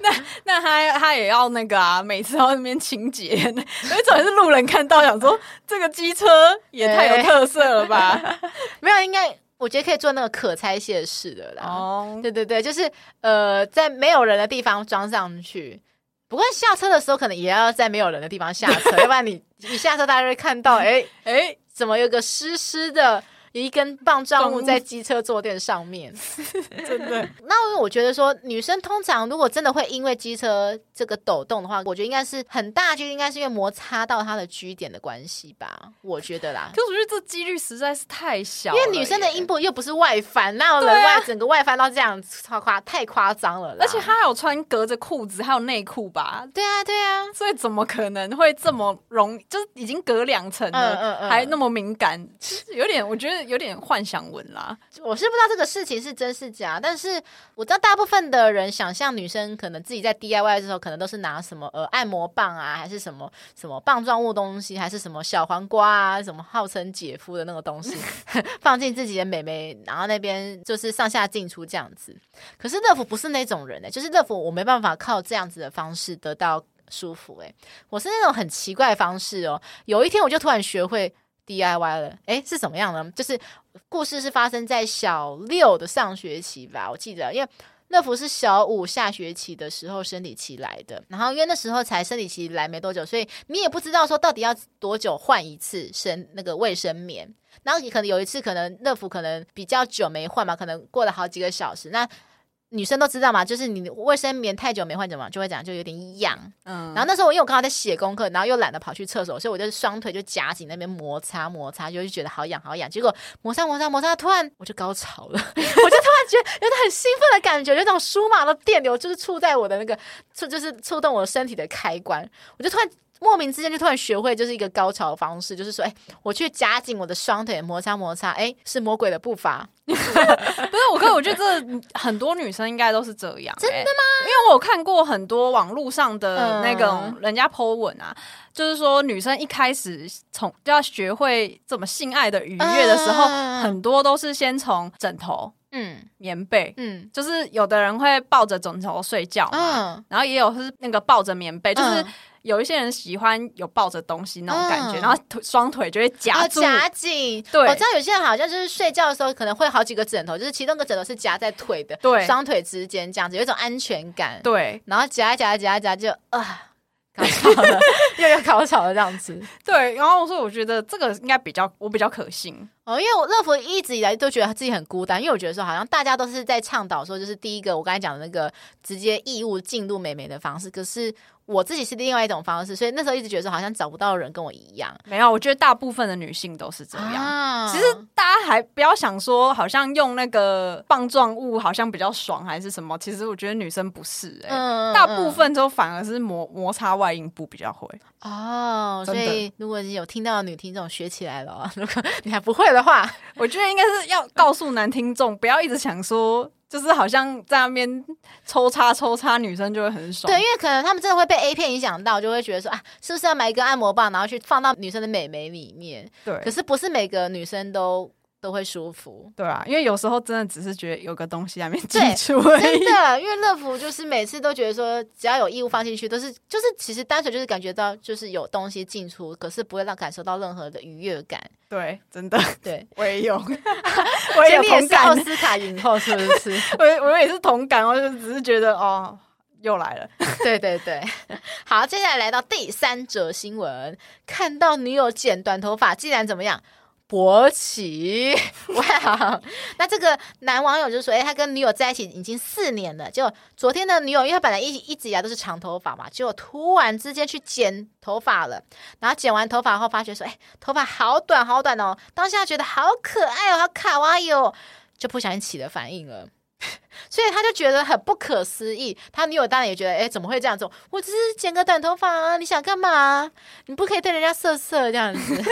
那那他他也要那个啊，每次到那边清洁，因为总是路人看到想说这个机车也太有特色了吧？欸、没有，应该我觉得可以做那个可拆卸式的啦。哦，对对对，就是呃，在没有人的地方装上去。不过下车的时候可能也要在没有人的地方下车，要不然你一下车大家会看到，哎哎、怎么有个湿湿的？一根棒状物在机车坐垫上面，真的。那我觉得说，女生通常如果真的会因为机车这个抖动的话，我觉得应该是很大就应该是因为摩擦到她的 G 点的关系吧。我觉得啦，可是我觉得这几率实在是太小，因为女生的阴部又不是外翻，那有人外整个外翻到这样超夸太夸张了。而且她还有穿隔着裤子，还有内裤吧？对啊，对啊，所以怎么可能会这么容易？就是已经隔两层了，嗯嗯嗯，还那么敏感，其实有点，我觉得。有点幻想文啦，我是不知道这个事情是真是假，但是我知道大部分的人想象女生可能自己在 DIY 的时候，可能都是拿什么呃按摩棒啊，还是什么什么棒状物东西，还是什么小黄瓜啊，什么号称姐夫的那个东西，放进自己的美眉，然后那边就是上下进出这样子。可是乐福不是那种人呢、就是乐福我没办法靠这样子的方式得到舒服哎、欸，我是那种很奇怪方式哦、有一天我就突然学会。DIY 了。哎，是怎么样呢？就是故事是发生在小六的上学期吧，我记得，因为。乐福是小五下学期的时候生理期来的，然后因为那时候才生理期来没多久，所以你也不知道说到底要多久换一次生那个卫生棉，然后你可能有一次可能乐福可能比较久没换嘛，可能过了好几个小时那。女生都知道嘛，就是你卫生棉太久没换，怎么就会讲就有点痒。嗯，然后那时候我因为我刚好在写功课，然后又懒得跑去厕所，所以我就双腿就夹紧那边摩擦摩擦，就觉得好痒好痒。结果摩擦摩擦摩擦，突然我就高潮了，我就突然觉得有种很兴奋的感觉，有种舒麻的电流就是触在我的那个触，就是触动我身体的开关，我就突然。莫名之间就突然学会就是一个高潮的方式，就是说，哎，我去夹紧我的双腿，摩擦摩擦，哎，是魔鬼的步伐。不是我哥，我觉得这很多女生应该都是这样。真的吗？因为我有看过很多网络上的那个人家 po 文啊，嗯、就是说女生一开始从就要学会怎么性爱的愉悦的时候，嗯、很多都是先从枕头、嗯，棉被，嗯，就是有的人会抱着枕头睡觉嘛，嗯，然后也有是那个抱着棉被，就是。有一些人喜欢有抱着东西那种感觉，嗯、然后双腿就会夹住夹紧。对，我知道有些人好像就是睡觉的时候可能会好几个枕头，就是其中一个枕头是夹在腿的，对，双腿之间这样子有一种安全感。对，然后夹一夹一夹一夹就啊，高潮了，又要高潮了这样子。对，然后所以我觉得这个应该比较我比较可信。哦，因为我乐福一直以来都觉得他自己很孤单，因为我觉得说好像大家都是在倡导说，就是第一个我刚才讲的那个直接义务进入美眉的方式，可是。我自己是另外一种方式，所以那时候一直觉得说好像找不到人跟我一样。没有，我觉得大部分的女性都是这样。啊、其实大家还不要想说，好像用那个棒状物好像比较爽还是什么。其实我觉得女生不是、欸，哎、嗯，大部分都反而是摩摩擦外阴部比较会。哦，所以如果你有听到的女听众学起来了，如果你还不会的话，我觉得应该是要告诉男听众，不要一直想说。就是好像在那边抽插抽插，女生就会很爽。对，因为可能他们真的会被 A 片影响到，就会觉得说啊，是不是要买一个按摩棒，然后去放到女生的美眉里面？对。可是不是每个女生都都会舒服。对啊，因为有时候真的只是觉得有个东西在那边挤出而已。真的，因为乐福就是每次都觉得说，只要有异物放进去，都是就是其实单纯就是感觉到就是有东西进出，可是不会让感受到任何的愉悦感。对，真的，对我也有，我也有 同感。奥斯卡影后是不是？我我也是同感，我就只是觉得哦，又来了。对对对，好，接下来来到第三则新闻，看到女友剪短头发，竟然怎么样？勃起哇！那这个男网友就说：“哎，他跟女友在一起已经四年了。就昨天的女友，因为他本来一一直以来都是长头发嘛，结果突然之间去剪头发了。然后剪完头发后，发觉说：哎，头发好短好短哦！当下觉得好可爱哦，好卡哇伊哦，就不小心起了反应了。”所以他就觉得很不可思议，他女友当然也觉得，哎，怎么会这样做？我只是剪个短头发啊，你想干嘛？你不可以对人家色色这样子。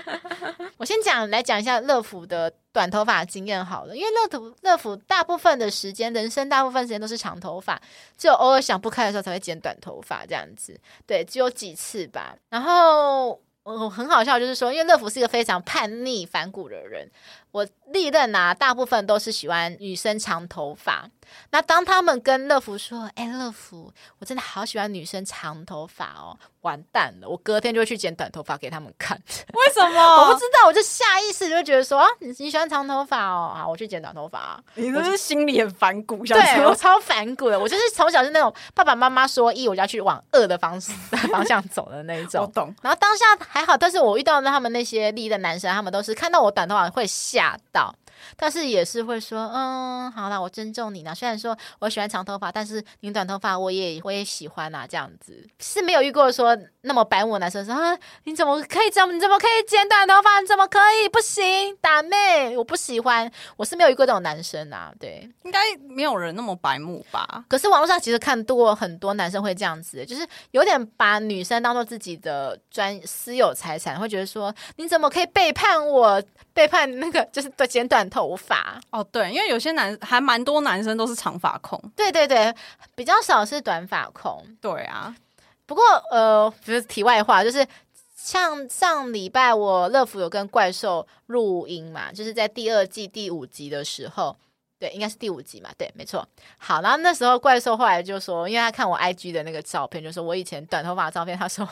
我先讲来讲一下乐福的短头发经验好了，因为乐福乐福大部分的时间，人生大部分时间都是长头发，只有偶尔想不开的时候才会剪短头发这样子。对，只有几次吧。然后。我很好笑，就是说，因为乐福是一个非常叛逆反骨的人，我历任啊，大部分都是喜欢女生长头发。那当他们跟乐福说：“哎、乐福，我真的好喜欢女生长头发哦！”完蛋了，我隔天就会去剪短头发给他们看。为什么？我不知道，我就下意识就觉得说啊，你你喜欢长头发哦，啊，我去剪短头发。你是不是心里很反骨？对，我超反骨的，我就是从小是那种爸爸妈妈说一，我就要去往二的方式 方向走的那一种。我懂。然后当下还好，但是我遇到的他们那些厉的男生，他们都是看到我短头发会吓到。但是也是会说，嗯，好啦，我尊重你呢。虽然说我喜欢长头发，但是你短头发我也我也喜欢啊。这样子是没有遇过说那么白目男生说，啊，你怎么可以这样？你怎么可以剪短头发？你怎么可以？不行，打妹，我不喜欢。我是没有遇过这种男生啊。对，应该没有人那么白目吧？可是网络上其实看多很多男生会这样子，就是有点把女生当做自己的专私有财产，会觉得说，你怎么可以背叛我？背叛那个就是对剪短头发哦，对，因为有些男还蛮多男生都是长发控，对对对，比较少是短发控，对啊。不过呃，不是题外话，就是像上礼拜我乐福有跟怪兽录音嘛，就是在第二季第五集的时候，对，应该是第五集嘛，对，没错。好，然后那时候怪兽后来就说，因为他看我 IG 的那个照片，就说我以前短头发的照片，他说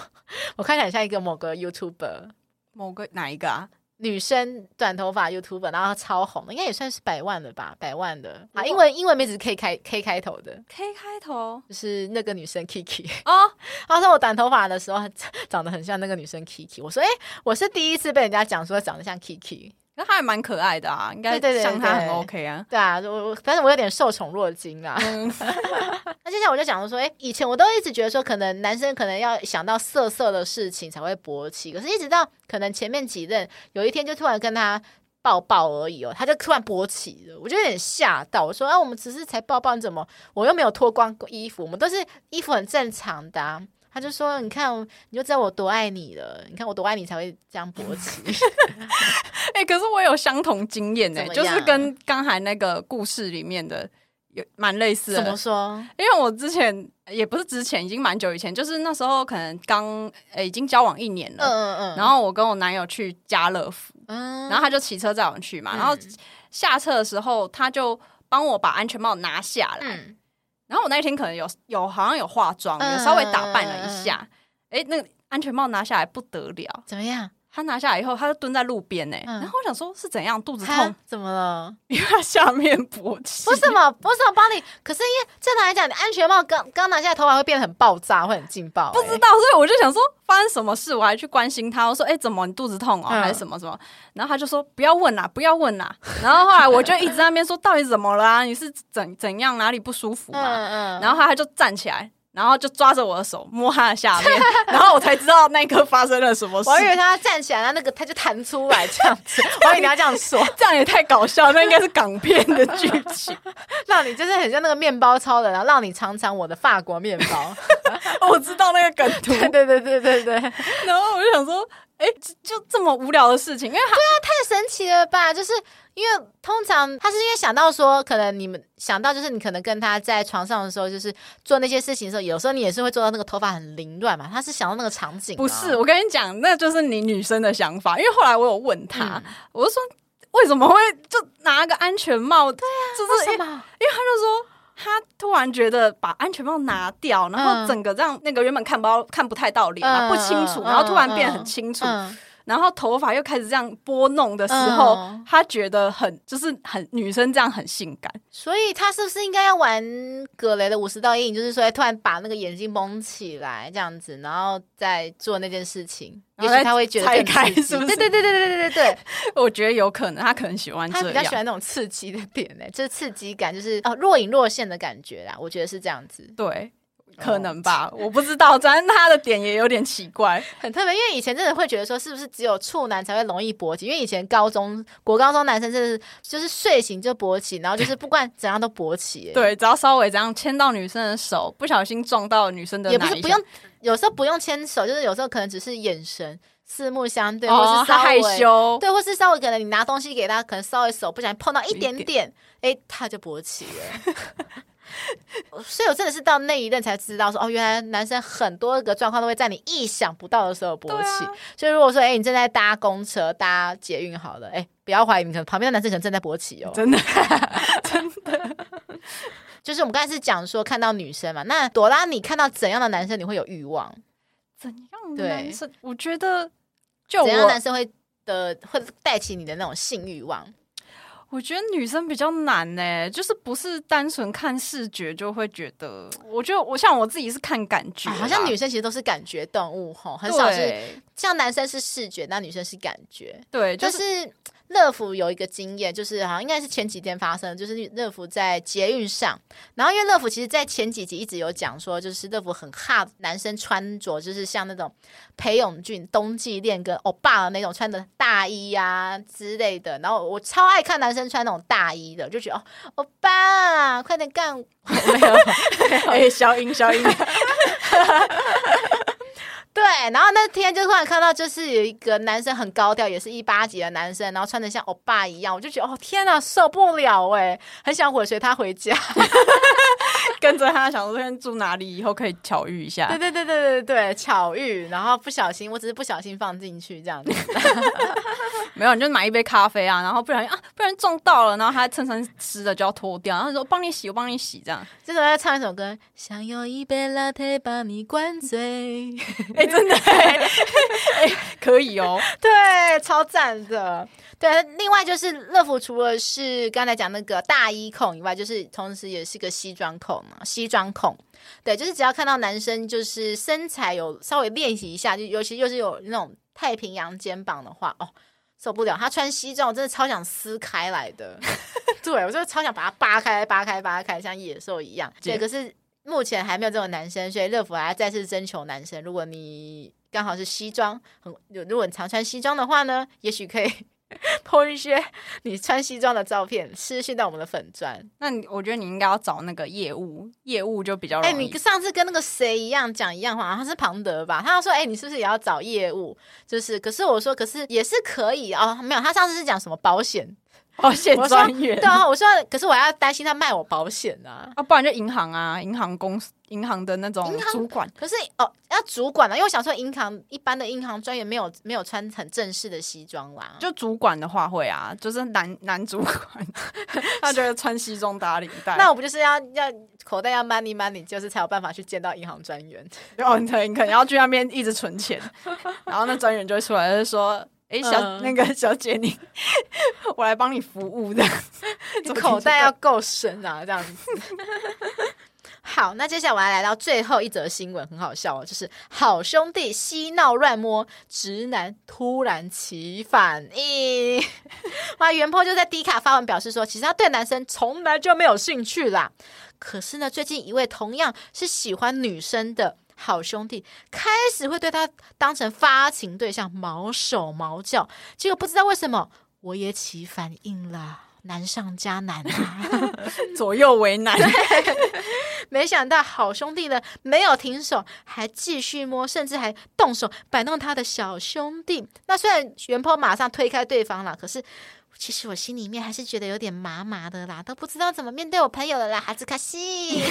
我看起来像一个某个 YouTuber。某个哪一个啊？女生短头发 YouTuber，然后超红的，应该也算是百万的吧？百万的啊，英文英文名字 K 开 K 开头的，K 开头就是那个女生 Kiki 哦。她说我短头发的时候 长得很像那个女生 Kiki，我说哎、欸，我是第一次被人家讲说长得像 Kiki。那他还蛮可爱的啊，应该像他很 OK 啊。对啊，我反正我有点受宠若惊啊。嗯、那接下来我就讲说，哎、欸，以前我都一直觉得说，可能男生可能要想到色色的事情才会勃起，可是一直到可能前面几任有一天就突然跟他抱抱而已哦，他就突然勃起了，我就有点吓到。我说，啊，我们只是才抱抱，你怎么我又没有脱光衣服，我们都是衣服很正常的啊。他就说：“你看，你就知道我多爱你了。你看我多爱你，才会这样勃起。哎、欸，可是我有相同经验呢、欸，就是跟刚才那个故事里面的有蛮类似的。怎么说？因为我之前也不是之前，已经蛮久以前，就是那时候可能刚呃、欸、已经交往一年了。嗯嗯嗯。然后我跟我男友去家乐福，嗯，然后他就骑车载我们去嘛。嗯、然后下车的时候，他就帮我把安全帽拿下来。嗯然后我那一天可能有有好像有化妆，有稍微打扮了一下，哎、嗯，那个安全帽拿下来不得了，怎么样？他拿下来以后，他就蹲在路边呢、嗯。然后我想说，是怎样肚子痛？怎么了？因为他下面勃起。不是嘛？不是我帮你。可是因为正常来讲，你安全帽刚刚拿下来，头发会变得很爆炸，会很劲爆。不知道，所以我就想说，发生什么事？我还去关心他。我说，哎，怎么你肚子痛哦、嗯，还是什么什么？然后他就说，不要问啦，不要问啦。然后后来我就一直在那边说，到底怎么了、啊？你是怎怎样？哪里不舒服嘛？嗯嗯。然后他他就站起来。然后就抓着我的手摸他的下面，然后我才知道那一刻发生了什么事。我以为他站起来，然后那个他就弹出来这样子。我以为你要这样说，这样也太搞笑，那应该是港片的剧情。让你就是很像那个面包超人，然后让你尝尝我的法国面包。我知道那个梗图，对对对对对对。然后我就想说，哎，就这么无聊的事情，因为对啊，太神奇了吧，就是。因为通常他是因为想到说，可能你们想到就是你可能跟他在床上的时候，就是做那些事情的时候，有时候你也是会做到那个头发很凌乱嘛。他是想到那个场景。不是，我跟你讲，那就是你女生的想法。因为后来我有问他，嗯、我就说为什么会就拿个安全帽？对啊，就是因为，因为他就说他突然觉得把安全帽拿掉，然后整个让那个原本看不到、看不太到脸嘛、嗯，不清楚，然后突然变得很清楚。嗯嗯然后头发又开始这样拨弄的时候，嗯，他觉得很就是很女生这样很性感，所以他是不是应该要玩葛雷的五十道阴影？就是说，突然把那个眼睛蒙起来这样子，然后再做那件事情，也许他会觉得更开心。对对对对对对对对，我觉得有可能，他可能喜欢这样，他比较喜欢那种刺激的点呢，就是刺激感，就是哦若隐若现的感觉啦。我觉得是这样子，对。可能吧，我不知道，反正他的点也有点奇怪，很特别。因为以前真的会觉得说，是不是只有处男才会容易勃起？因为以前高中、国高中男生真的是就是睡醒就勃起，然后就是不管怎样都勃起。对，只要稍微这样牵到女生的手，不小心撞到女生的，也不是不用，有时候不用牵手，就是有时候可能只是眼神四目相对，哦、或是稍微害羞，对，或是稍微可能你拿东西给他，可能稍微手不小心碰到一点点，哎，他就勃起了。所以，我真的是到那一任才知道说，哦，原来男生很多个状况都会在你意想不到的时候勃起。所以，如果说，哎、欸，你正在搭公车、搭捷运，好了，哎、欸，不要怀疑，你可能旁边的男生可能正在勃起哦。真的，真的。就是我们刚才是讲说，看到女生嘛，那朵拉，你看到怎样的男生你会有欲望？怎样的男生？我觉得，就怎样男生会的会带起你的那种性欲望？我觉得女生比较难呢、欸，就是不是单纯看视觉就会觉得。我觉得我像我自己是看感觉、啊，好像女生其实都是感觉动物吼，很少是像男生是视觉，那女生是感觉。对，就是。就是乐福有一个经验，就是好像应该是前几天发生的，就是乐福在捷运上，然后因为乐福其实在前几集一直有讲说，就是乐福很怕男生穿着就是像那种裴勇俊冬季恋跟欧巴的那种穿的大衣啊之类的，然后我超爱看男生穿那种大衣的，就觉得哦，欧巴快点干，没有，哎，消音消音。对，然后那天就突然看到，就是有一个男生很高调，也是一八级的男生，然后穿的像欧巴一样，我就觉得哦天呐，受不了哎，很想尾随他回家，跟着他，想说这边住哪里，以后可以巧遇一下。对对对对对对，巧遇，然后不小心，我只是不小心放进去这样子，没有，你就买一杯咖啡啊，然后不小心啊，不人撞到了，然后他衬衫湿了就要脱掉，然后说帮你洗，我帮你洗，这样。这时候要唱一首歌，想有一杯 latte 把你灌醉。哎、欸，真的、欸，哎、欸，可以哦，对，超赞的。对，另外就是乐福除了是刚才讲那个大衣控以外，就是同时也是个西装控嘛，西装控。对，就是只要看到男生就是身材有稍微练习一下，就尤其又是有那种太平洋肩膀的话，哦。受不了，他穿西装，我真的超想撕开来的。对，我就超想把它扒开、扒开、扒开，像野兽一样。对，可是目前还没有这种男生，所以乐福还要再次征求男生。如果你刚好是西装，很，如果你常穿西装的话呢，也许可以。拍一些你穿西装的照片，私信到我们的粉砖。那你，我觉得你应该要找那个业务，业务就比较容易。哎、欸，你上次跟那个谁一样讲一样话，他是庞德吧？他要说，哎、欸，你是不是也要找业务？就是，可是我说，可是也是可以哦。没有，他上次是讲什么保险？保险专员。对啊，我说，可是我要担心他卖我保险啊。啊，不然就银行啊，银行公司。银行的那种主管，可是哦，要主管呢，因为我想说，银行一般的银行专员没有没有穿很正式的西装啦。就主管的话会啊，就是男男主管，他觉得穿西装打领带。那我不就是要要口袋要 money money，就是才有办法去见到银行专员。哦，你可能你可能要去那边一直存钱，然后那专员就会出来就说：“哎、欸，小、嗯、那个小姐你，我来帮你服务的，你口袋要够深啊，这样子。”好，那接下来我要来到最后一则新闻，很好笑哦，就是好兄弟嬉闹乱摸，直男突然起反应。哇，原 po 就在 D 卡发文表示说，其实他对男生从来就没有兴趣啦。可是呢，最近一位同样是喜欢女生的好兄弟，开始会对他当成发情对象，毛手毛脚。结果不知道为什么，我也起反应了。难上加难啊，左右为难。没想到好兄弟呢，没有停手，还继续摸，甚至还动手摆弄他的小兄弟。那虽然元坡马上推开对方了，可是其实我心里面还是觉得有点麻麻的啦，都不知道怎么面对我朋友了啦，哈兹卡西。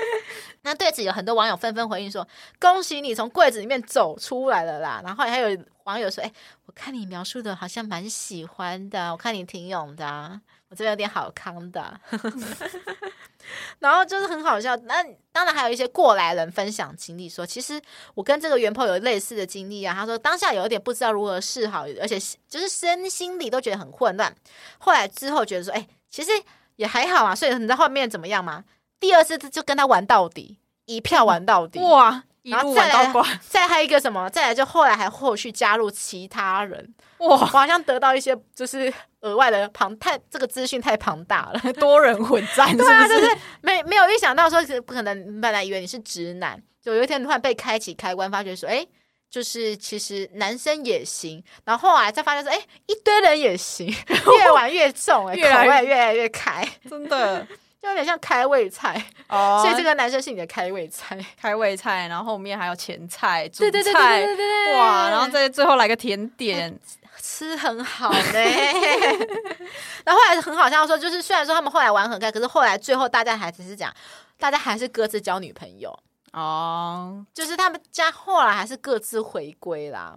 那对此有很多网友纷纷回应说：“恭喜你从柜子里面走出来了啦！”然后还有网友说：“哎，我看你描述的好像蛮喜欢的，我看你挺勇的。”我这边有点好康的，然后就是很好笑。那当然还有一些过来人分享经历，说其实我跟这个原朋友有类似的经历啊。他说当下有一点不知道如何是好，而且就是身心里都觉得很混乱。后来之后觉得说，哎，其实也还好啊。所以你知道后面怎么样吗？第二次就跟他玩到底，一票玩到底，哇！然后再来，再还有一个什么？再来就后来还后续加入其他人，哇！我好像得到一些就是额外的庞太这个资讯太庞大了，多人混战是不是？对啊，就是 没没有预想到说是不可能，本来以为你是直男，就有一天突然被开启开关，发觉说，哎，就是其实男生也行。然后后来再发现说，哎，一堆人也行，越玩越重，哎，越来越越来越开，真的就。有点像开胃菜哦，所以这个男生是你的开胃菜，开胃菜，然后后面还有前菜、主菜，对对对对对对，哇，然后再最后来个甜点，吃很好嘞。然后后来很好笑说，就是虽然说他们后来玩很开，可是后来最后大家还只是讲，大家还是各自交女朋友哦，就是他们家后来还是各自回归啦。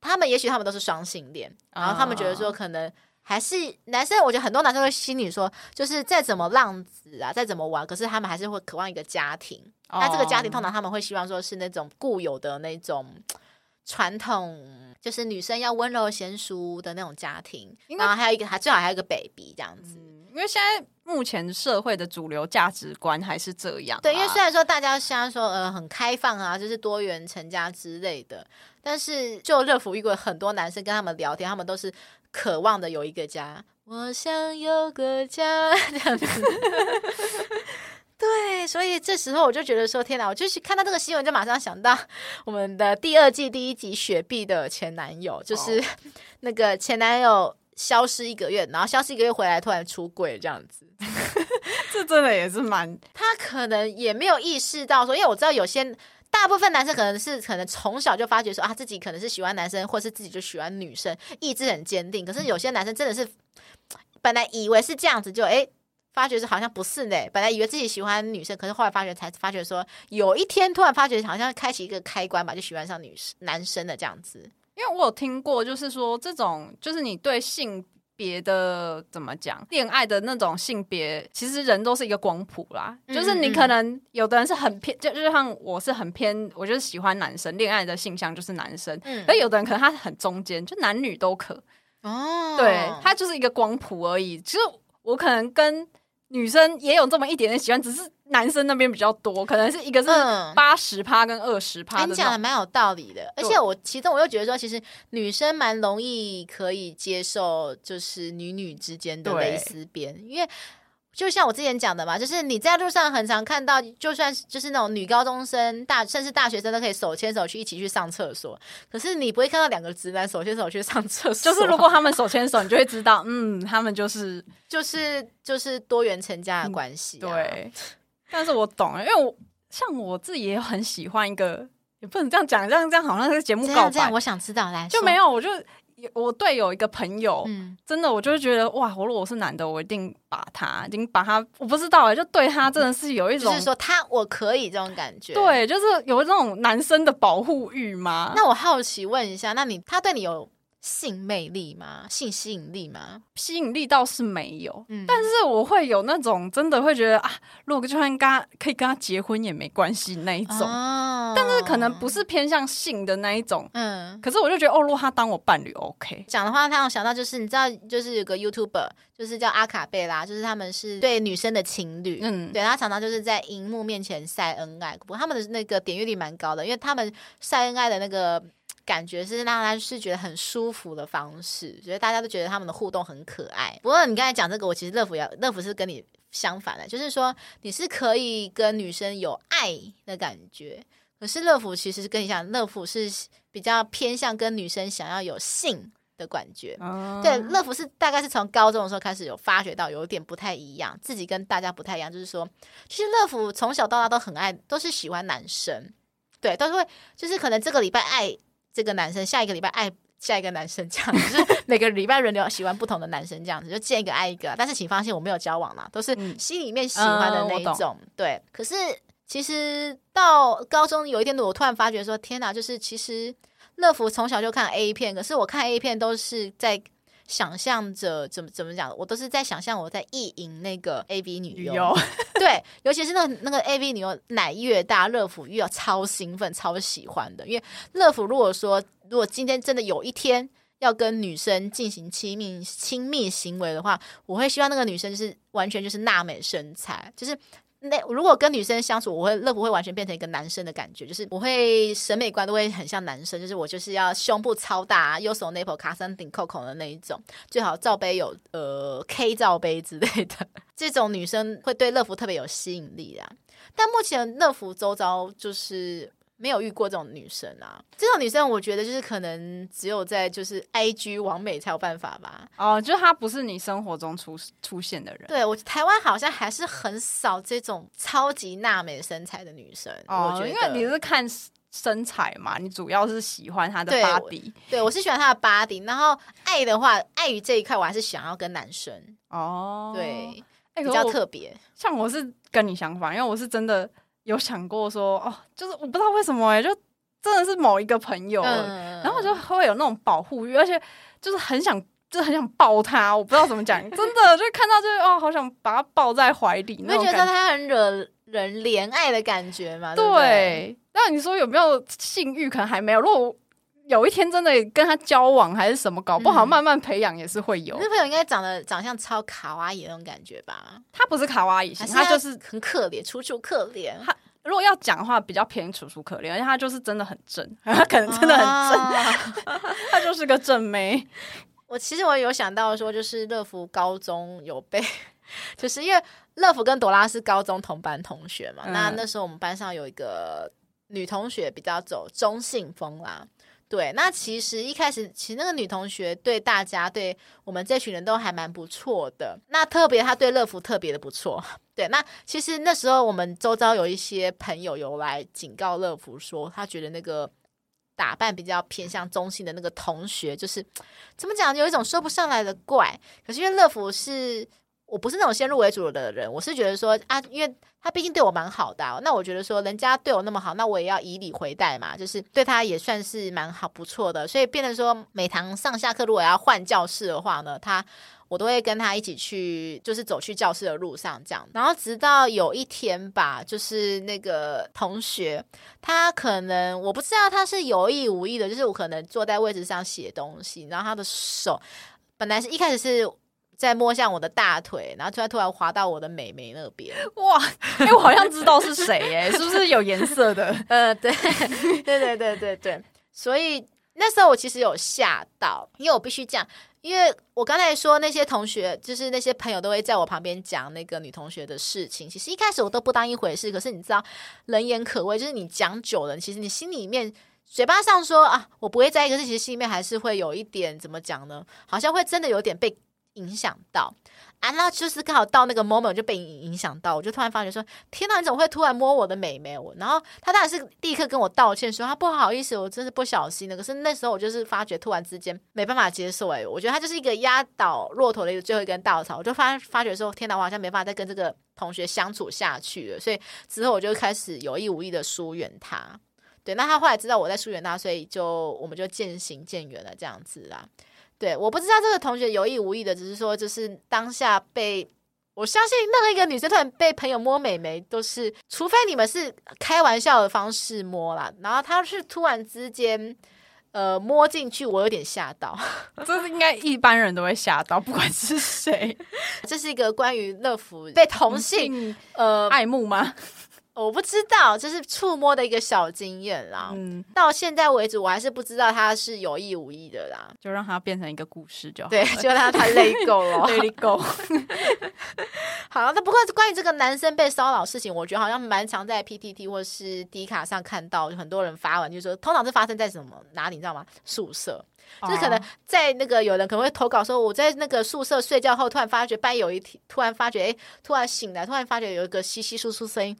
他们也许他们都是双性恋，然后他们觉得说可能。还是男生，我觉得很多男生会心里说，就是再怎么浪子啊，再怎么玩，可是他们还是会渴望一个家庭。Oh. 那这个家庭通常他们会希望说是那种固有的那种传统，就是女生要温柔贤淑的那种家庭。然后还有一个，还最好还有一个 baby 这样子。嗯，因为现在目前社会的主流价值观还是这样。对，因为虽然说大家现在说呃很开放啊，就是多元成家之类的，但是就乐福遇过很多男生跟他们聊天，他们都是。渴望的有一个家，我想有个家 这样子。对，所以这时候我就觉得说，天哪！我就是看到这个新闻，就马上想到我们的第二季第一集雪碧的前男友，就是 那个前男友消失一个月，然后消失一个月回来，突然出轨这样子。这真的也是蛮 他可能也没有意识到说，因为我知道有些。大部分男生可能是可能从小就发觉说啊，自己可能是喜欢男生，或是自己就喜欢女生，意志很坚定。可是有些男生真的是本来以为是这样子就，就诶发觉是好像不是呢。本来以为自己喜欢女生，可是后来发觉才发觉说，有一天突然发觉好像开启一个开关吧，就喜欢上女生男生的这样子。因为我有听过，就是说这种就是你对性别的怎么讲？恋爱的那种性别，其实人都是一个光谱啦。嗯嗯，就是你可能有的人是很偏，就就像我是很偏，我就是喜欢男生，恋爱的性向就是男生。嗯，而有的人可能他很中间，就男女都可。哦，对，他就是一个光谱而已。其实我可能跟女生也有这么一点点喜欢，只是。男生那边比较多，可能是一个是八十趴跟二十趴。你讲的蛮有道理的，而且我其中我又觉得说，其实女生蛮容易可以接受，就是女女之间的蕾丝边，因为就像我之前讲的嘛，就是你在路上很常看到，就算就是那种女高中生、大甚至大学生都可以手牵手去一起去上厕所，可是你不会看到两个直男手牵手去上厕所。就是如果他们手牵手，你就会知道，嗯，他们就是 就是就是多元成家的关系、啊嗯，对。但是我懂，因为我像我自己也很喜欢一个，也不能这样讲，这样这样好像是节目告白。这样，我想知道来就没有，我就我队友一个朋友，嗯，真的，我就觉得哇，我如果我是男的，我一定把他，已经把他，我不知道哎，就对他真的是有一种，就是说他我可以这种感觉，对，就是有这种男生的保护欲吗？那我好奇问一下，那你他对你有？性魅力吗？性吸引力吗？吸引力倒是没有，嗯，但是我会有那种真的会觉得啊，如果就算跟他可以跟他结婚也没关系那一种，哦，但是可能不是偏向性的那一种，嗯，可是我就觉得哦，如果他当我伴侣，OK。讲的话，他让我想到就是你知道，就是有个 YouTuber，就是叫阿卡贝拉，就是他们是对女生的情侣，嗯，对他常常就是在荧幕面前晒恩爱，不过他们的那个点阅率蛮高的，因为他们晒恩爱的那个。感觉是让他是觉得很舒服的方式，觉得大家都觉得他们的互动很可爱。不过你刚才讲这个，我其实乐福要乐福是跟你相反的，就是说你是可以跟女生有爱的感觉，可是乐福其实是跟你讲，乐福是比较偏向跟女生想要有性的感觉。嗯、对，乐福是大概是从高中的时候开始有发觉到有点不太一样，自己跟大家不太一样，就是说，其实乐福从小到大都很爱，都是喜欢男生，对，都是会，就是可能这个礼拜爱。这个男生下一个礼拜爱下一个男生，这样子 就是每个礼拜轮流喜欢不同的男生，这样子就见一个爱一个。但是请放心，我没有交往啦，都是心里面喜欢的那一种。嗯、对，可是其实到高中有一天，我突然发觉说：天哪！就是其实乐福从小就看 A 片，可是我看 A 片都是在。想象着怎么怎么讲，我都是在想象我在意淫那个 A B 女优，对，尤其是那个那个 A B 女优奶越大，乐福越要超兴奋、超喜欢的。因为乐福如果说，如果今天真的有一天要跟女生进行亲密亲密行为的话，我会希望那个女生就是完全就是娜美身材，就是。那如果跟女生相处，我会乐福会完全变成一个男生的感觉，就是我会审美观都会很像男生，就是我就是要胸部超大，右手 nipple 卡上顶扣孔的那一种，最好罩杯有呃 K 罩杯之类的，这种女生会对乐福特别有吸引力啊。但目前乐福周遭就是。没有遇过这种女生啊！这种女生，我觉得就是可能只有在就是 IG 网美才有办法吧。哦，就是她不是你生活中出出现的人。对，我台湾好像还是很少这种超级娜美身材的女生。哦，我觉得因为你是看身材嘛，你主要是喜欢她的 body。对，对，我是喜欢她的 body。然后爱的话，爱于这一块，我还是想要跟男生。哦，对，比较特别。像我是跟你相反，因为我是真的。有想过说哦，就是我不知道为什么哎、欸，就真的是某一个朋友，嗯、然后就会有那种保护欲，而且就是很想，就是很想抱他。我不知道怎么讲，真的就看到就是哦，好想把他抱在怀里。你会觉得他很惹人怜爱的感觉吗？对，对。那你说有没有性欲？可能还没有。如果有一天真的跟他交往还是什么，搞不好慢慢培养也是会有。那、嗯、朋友应该长得长相超卡哇伊那种感觉吧？他不是卡哇伊型，他就是很可怜，楚楚可怜。他如果要讲的话，比较偏楚楚可怜，而且他就是真的很正，他可能真的很正，啊、他就是个正妹。我其实我有想到说，就是乐福高中有被，就是因为乐福跟朵拉是高中同班同学嘛，嗯、那那时候我们班上有一个女同学比较走中性风啦。对，那其实一开始，其实那个女同学对大家，对我们这群人都还蛮不错的。那特别，她对乐福特别的不错。对，那其实那时候我们周遭有一些朋友有来警告乐福说，他觉得那个打扮比较偏向中性的那个同学，就是怎么讲，有一种说不上来的怪。可是因为乐福是我不是那种先入为主的人，我是觉得说啊，因为他毕竟对我蛮好的，那我觉得说人家对我那么好，那我也要以礼回待嘛，就是对他也算是蛮好不错的，所以变成说每堂上下课如果要换教室的话呢，他。我都会跟他一起去，就是走去教室的路上这样。然后直到有一天吧，就是那个同学，他可能我不知道他是有意无意的，就是我可能坐在位置上写东西，然后他的手本来是一开始是在摸向我的大腿，然后突然突然滑到我的美眉那边。哇，哎、欸，我好像知道是谁哎，是不是有颜色的？呃，对，对对对对对，所以那时候我其实有吓到，因为我必须讲。因为我刚才说那些同学，就是那些朋友都会在我旁边讲那个女同学的事情。其实一开始我都不当一回事，可是你知道，人言可畏，就是你讲久了，其实你心里面嘴巴上说啊，我不会在意，可是其实心里面还是会有一点怎么讲呢？好像会真的有点被影响到。啊，那就是刚好到那个 moment 就被影影响到，我就突然发觉说：“天哪，你怎么会突然摸我的美眉？”我，然后他当然是立刻跟我道歉说：“他不好意思，我真是不小心的。”可是那时候我就是发觉突然之间没办法接受，哎，我觉得他就是一个压倒骆驼的一个最后一根稻草，我就发发觉说：“天哪，我好像没办法再跟这个同学相处下去了。”所以之后我就开始有意无意的疏远他。对，那他后来知道我在疏远他，所以就我们就渐行渐远了，这样子啦。对，我不知道这个同学有意无意的，只是说，就是当下被我相信任何一个女生突然被朋友摸美眉，都是除非你们是开玩笑的方式摸啦，然后她是突然之间呃摸进去，我有点吓到，这是应该一般人都会吓到，不管是谁。这是一个关于乐福被同性，同性呃爱慕吗？我不知道，这是触摸的一个小经验啦。嗯，到现在为止，我还是不知道他是有意无意的啦。就让他变成一个故事就好，对，就让他 let go 了，let go。好，那不过关于这个男生被骚扰事情，我觉得好像蛮常在 PTT 或是 D 卡上看到，很多人发文，就是说通常是发生在什么哪里，你知道吗？宿舍。就是可能在那个有人可能会投稿说，我在那个宿舍睡觉后，突然发觉半夜有一天，突然发觉哎，突然醒来，突然发觉有一个稀稀疏疏声音。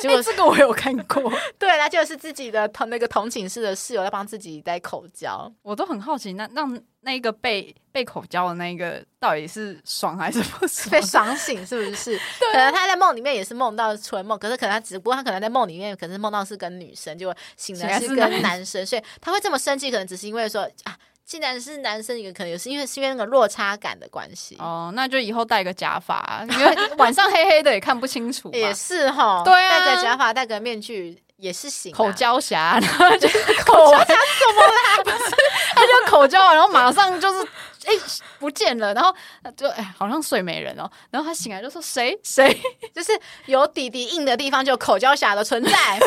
结 果这个我有看过，对，那就是自己的同那个同寝室的室友在帮自己戴口交。我都很好奇，那让那个被被口交的那个到底是爽还是不爽？被爽醒是不是？对可能他在梦里面也是梦到春梦，可是可能他只不过他可能在梦里面，可是梦到是跟女生，就醒来是跟男生，所以他会这么生气，可能只是因为说啊。既然是男生，一个可能也是因为是因为那个落差感的关系哦，那就以后戴个假发，因为晚上黑黑的也看不清楚。也是哈，对啊，戴个假发，戴个面具也是行。口交侠，然后就是口交侠怎么啦？不是，他就口交，然后马上就是哎、欸、不见了，然后就哎、欸、好像睡美人哦，然后他醒来就说谁谁，就是有底底硬的地方就有口交侠的存在。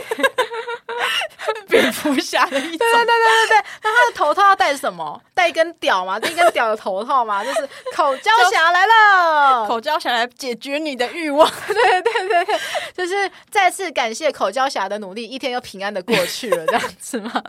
蝙蝠侠的意思。对对对对对对，那他的头套要戴什么？戴一根屌嘛？戴一根屌的头套嘛？就是口交侠来了，口交侠来解决你的欲望。对对对对，就是再次感谢口交侠的努力，一天又平安的过去了，这样子吗？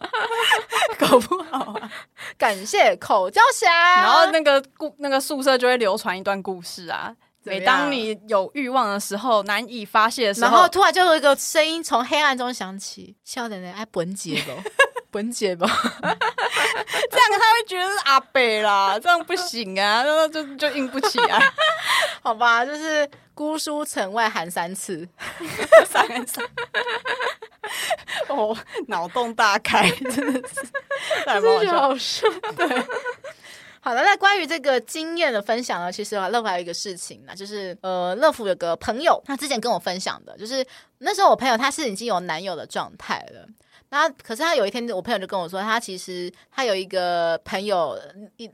搞不好啊，感谢口交侠，然后那个故那个宿舍就会流传一段故事啊。每当你有欲望的时候，难以发泄的时候，然后突然就有一个声音从黑暗中响起：“笑点点爱本姐不？本姐吧？”这样他会觉得是阿北啦，这样不行啊，然后就就硬不起来。好吧，就是姑苏城外寒三次，三次。哦，脑洞大开，真的是，太好笑。对。好了，那关于这个经验的分享呢，其实乐福还有一个事情呢，就是呃，乐福有个朋友，他之前跟我分享的，就是那时候我朋友他是已经有男友的状态了，那可是他有一天，我朋友就跟我说，他其实他有一个朋友，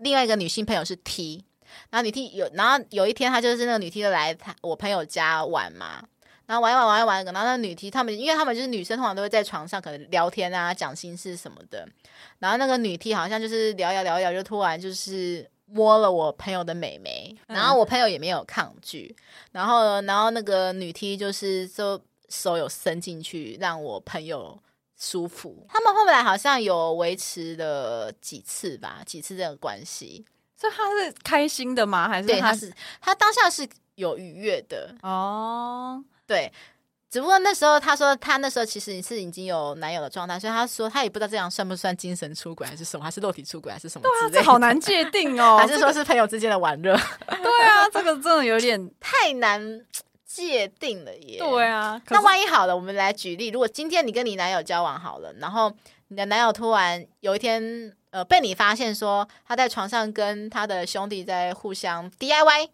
另外一个女性朋友是 T，然后女 T 有，然后有一天他就是那个女 T 就来他我朋友家玩嘛。然后玩一玩玩一玩，然后那女 T 他们，因为他们就是女生，通常都会在床上可能聊天啊，讲心事什么的。然后那个女 T 好像就是聊一聊一聊，就突然就是摸了我朋友的美眉，然后我朋友也没有抗拒。然后，然后那个女 T 就是就手有伸进去，让我朋友舒服。他们后来好像有维持了几次吧，几次这个关系。所以他是开心的吗？还是他是他当下是有愉悦的哦。对，只不过那时候他说他那时候其实是已经有男友的状态，所以他说他也不知道这样算不算精神出轨还是什么，还是肉体出轨还是什么之类的。对啊，这好难界定哦。还是说是朋友之间的玩乐？对啊，这个真的有点 太难界定了耶。对啊，那万一好了，我们来举例，如果今天你跟你男友交往好了，然后你的男友突然有一天呃被你发现说他在床上跟他的兄弟在互相 DIY。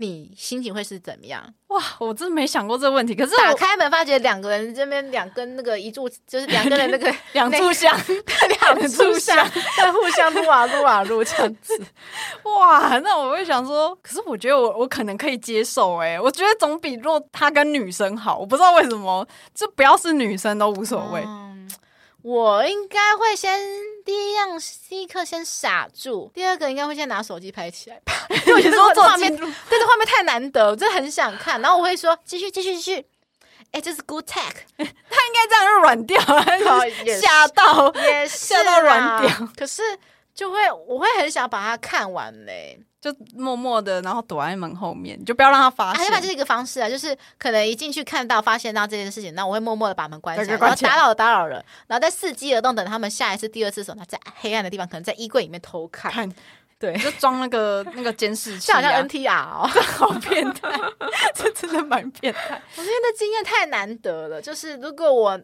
你心情会是怎么样？哇，我真没想过这个问题。可是打开门发觉两个人这边两根那个一柱，就是两个人那个 两柱 香，两柱香在互相撸啊撸啊撸这样子。哇，那我会想说，可是我觉得我我可能可以接受哎、欸，我觉得总比若他跟女生好。我不知道为什么，就不要是女生都无所谓。嗯我应该会先第一样第一刻先傻住，第二个应该会先拿手机拍起来吧，因为我觉得这画面，对，这画面太难得，我真的很想看。然后我会说继续继续继续，哎，这是 good tech，他应该这样就软掉了，吓到也 吓到软掉，可是就会我会很想把它看完嘞。就默默的，然后躲在门后面，就不要让他发现。还有就是一个方式啊，就是可能一进去看到、发现到这件事情，那我会默默的把门关起来，然后打扰了打扰了，然后再伺机而动，等他们下一次、第二次的时候，他在黑暗的地方，可能在衣柜里面偷看。看对，就装那个 那个监视器、啊，就好像 NTR 哦，好变态，这真的蛮变态。我觉得经验太难得了，就是如果我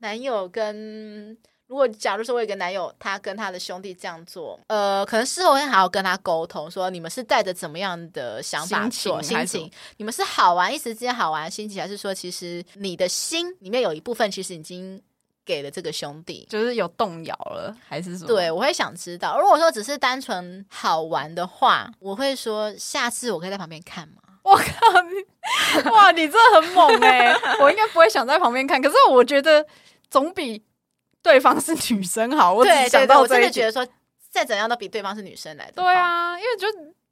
男友跟。如果假如说我有个男友，他跟他的兄弟这样做，呃，可能事后会好好跟他沟通，说你们是带着怎么样的想法做心情，心情？你们是好玩一时之间好玩心情，还是说其实你的心里面有一部分其实已经给了这个兄弟，就是有动摇了，还是什么？对，我会想知道。如果说只是单纯好玩的话，我会说下次我可以在旁边看吗？我靠你，哇，你真的很猛哎、欸！我应该不会想在旁边看，可是我觉得总比。对方是女生好，我只想到这一我真的觉得说，再怎样都比对方是女生来的。对啊，因为就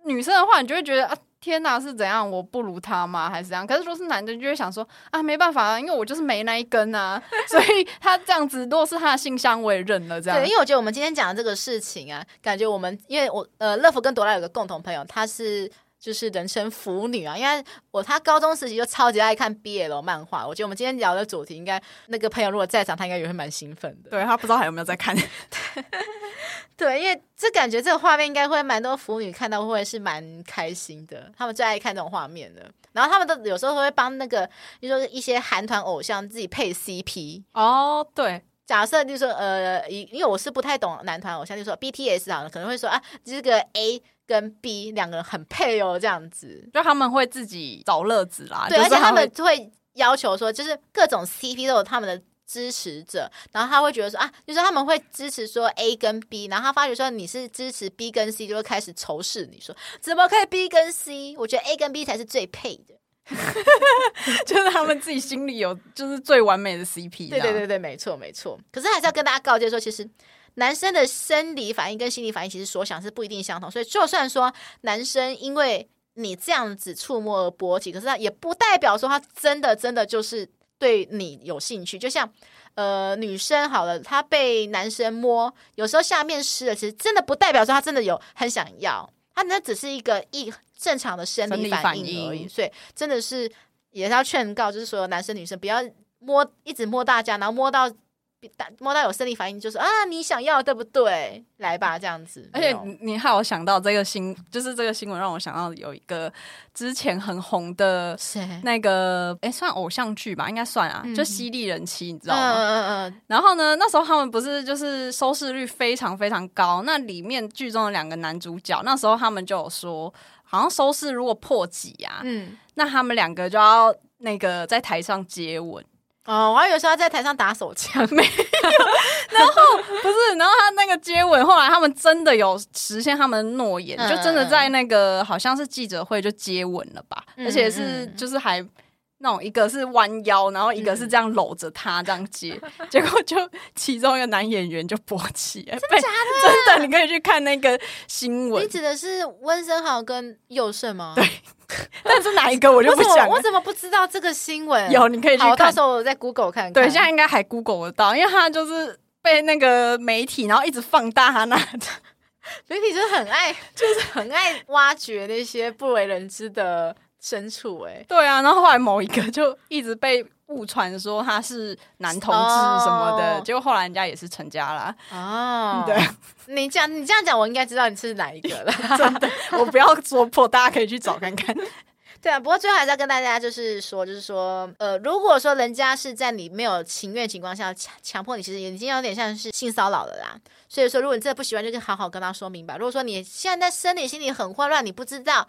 女生的话，你就会觉得啊，天哪，是怎样？我不如他吗？还是怎样？可是如果是男的，你就会想说啊，没办法啊，因为我就是没那一根啊，所以他这样子，如果是他的性向，我也认了。这样，对，因为我觉得我们今天讲的这个事情啊，感觉我们因为我呃，乐福跟朵拉有个共同朋友，他是。就是人称腐女啊，因为我他高中时期就超级爱看 BL 漫画。我觉得我们今天聊的主题，应该那个朋友如果在场，他应该也会蛮兴奋的。对，他不知道还有没有在看。对，因为这感觉这个画面应该会蛮多腐女看到会是蛮开心的，他们最爱看这种画面的。然后他们都有时候会帮那个，比如说一些韩团偶像自己配 CP。哦，对，假设就是说呃，因因为我是不太懂男团偶像，就说 BTS 好了，可能会说啊，这个 A。跟 B 两个人很配哦，这样子，就他们会自己找乐子啦。对，而且他们会要求说，就是各种 CP 都有他们的支持者，然后他会觉得说啊，就是他们会支持说 A 跟 B，然后他发觉说你是支持 B 跟 C，就会开始仇视你说怎么可以 B 跟 C？我觉得 A 跟 B 才是最配的，就是他们自己心里有就是最完美的 CP。对对对对，没错没错。可是还是要跟大家告诫说，其实。男生的生理反应跟心理反应其实所想是不一定相同，所以就算说男生因为你这样子触摸而勃起，可是他也不代表说他真的真的就是对你有兴趣。就像呃女生好了，她被男生摸，有时候下面湿了，其实真的不代表说他真的有很想要，他那只是一个一正常的生理反应而已。所以真的是也是要劝告，就是所有男生女生不要摸，一直摸大家，然后摸到。摸到有生理反应，就是啊，你想要对不对？来吧，这样子。而且你害我想到这个新，就是这个新闻让我想到有一个之前很红的，那个哎、欸，算偶像剧吧，应该算啊，嗯、就犀利人妻，你知道吗？嗯嗯嗯。然后呢，那时候他们不是就是收视率非常非常高，那里面剧中的两个男主角，那时候他们就有说，好像收视如果破几啊，嗯，那他们两个就要那个在台上接吻。哦，我还以为说他在台上打手枪，没有。然后 不是，然后他那个接吻，后来他们真的有实现他们的诺言，嗯、就真的在那个好像是记者会就接吻了吧，嗯、而且是就是还那种一个是弯腰，然后一个是这样搂着他这样接，嗯、结果就其中一个男演员就勃起，真的假的？真的，你可以去看那个新闻。你指的是温森豪跟佑胜吗？对。但是哪一个我就不想，我怎么不知道这个新闻？有，你可以去看。好，到时候我在 Google 看看。对，现在应该还 Google 得到，因为他就是被那个媒体，然后一直放大他那 媒体就是很爱，就是很爱挖掘那些不为人知的深处。哎，对啊，然后后来某一个就一直被误传说他是男同志什么的，哦、结果后来人家也是成家了。哦，对，你这样你这样讲，我应该知道你是哪一个了。真的，我不要说破，大家可以去找看看。对啊，不过最后还是要跟大家就是说，就是说，呃，如果说人家是在你没有情愿情况下强强迫你，其实已经有点像是性骚扰了啦。所以说，如果你真的不喜欢，就好好跟他说明白。如果说你现在在生理心理很混乱，你不知道，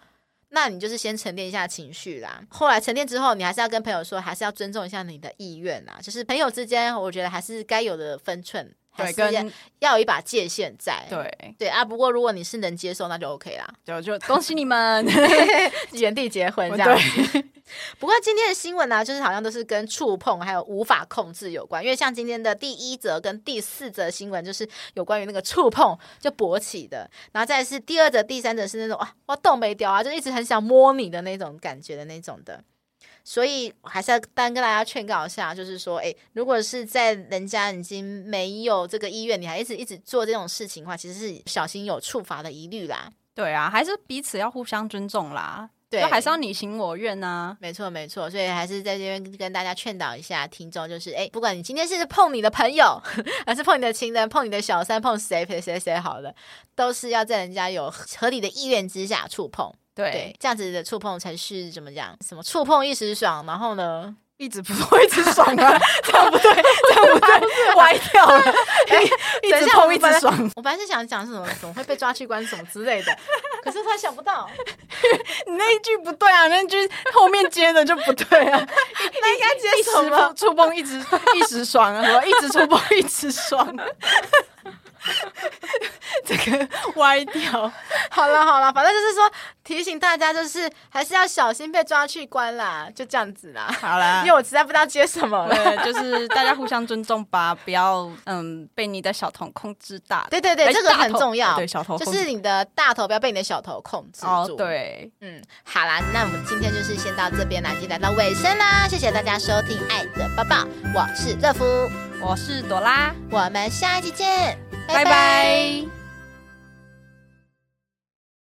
那你就是先沉淀一下情绪啦。后来沉淀之后，你还是要跟朋友说，还是要尊重一下你的意愿啊。就是朋友之间，我觉得还是该有的分寸。对，跟要有一把界限在。对对啊，不过如果你是能接受，那就 OK 啦。就就 恭喜你们 原地结婚这样。对 不过今天的新闻呢、啊，就是好像都是跟触碰还有无法控制有关。因为像今天的第一则跟第四则新闻，就是有关于那个触碰就勃起的，然后再是第二则、第三则是那种啊，我动没掉啊，就一直很想摸你的那种感觉的那种的。所以还是要单跟大家劝告一下，就是说，诶，如果是在人家已经没有这个意愿，你还一直一直做这种事情的话，其实是小心有触法的疑虑啦。对啊，还是彼此要互相尊重啦。对，还是要你情我愿啊。没错，没错。所以还是在这边跟大家劝导一下听众，就是，诶，不管你今天是碰你的朋友，还是碰你的情人，碰你的小三，碰谁谁谁谁好了，都是要在人家有合理的意愿之下触碰。对，对，这样子的触碰才是怎么讲？什么触碰一时爽，然后呢，一直不会一直爽啊？这样不对，这样不对，歪掉了。哎，一直碰一直爽。我本来是想讲什么，怎么会被抓去关什么之类的，可是他想不到，你 那一句不对啊，那句后面接的就不对啊。那应该接什么？触碰一直一直爽啊，什么一直触碰一直爽。这个歪掉，好了好了，反正就是说提醒大家，就是还是要小心被抓去关啦，就这样子啦。好啦，因为我实在不知道接什么了，对，就是大家互相尊重吧，不要嗯被你的小头控制大。对对对，这个很重要。对，小头就是你的大头不要被你的小头控制住。哦，对，嗯，好啦，那我们今天就是先到这边啦，已经来到尾声啦，谢谢大家收听《爱的抱抱》，我是乐芙，我是朵拉，我们下一期见。拜拜。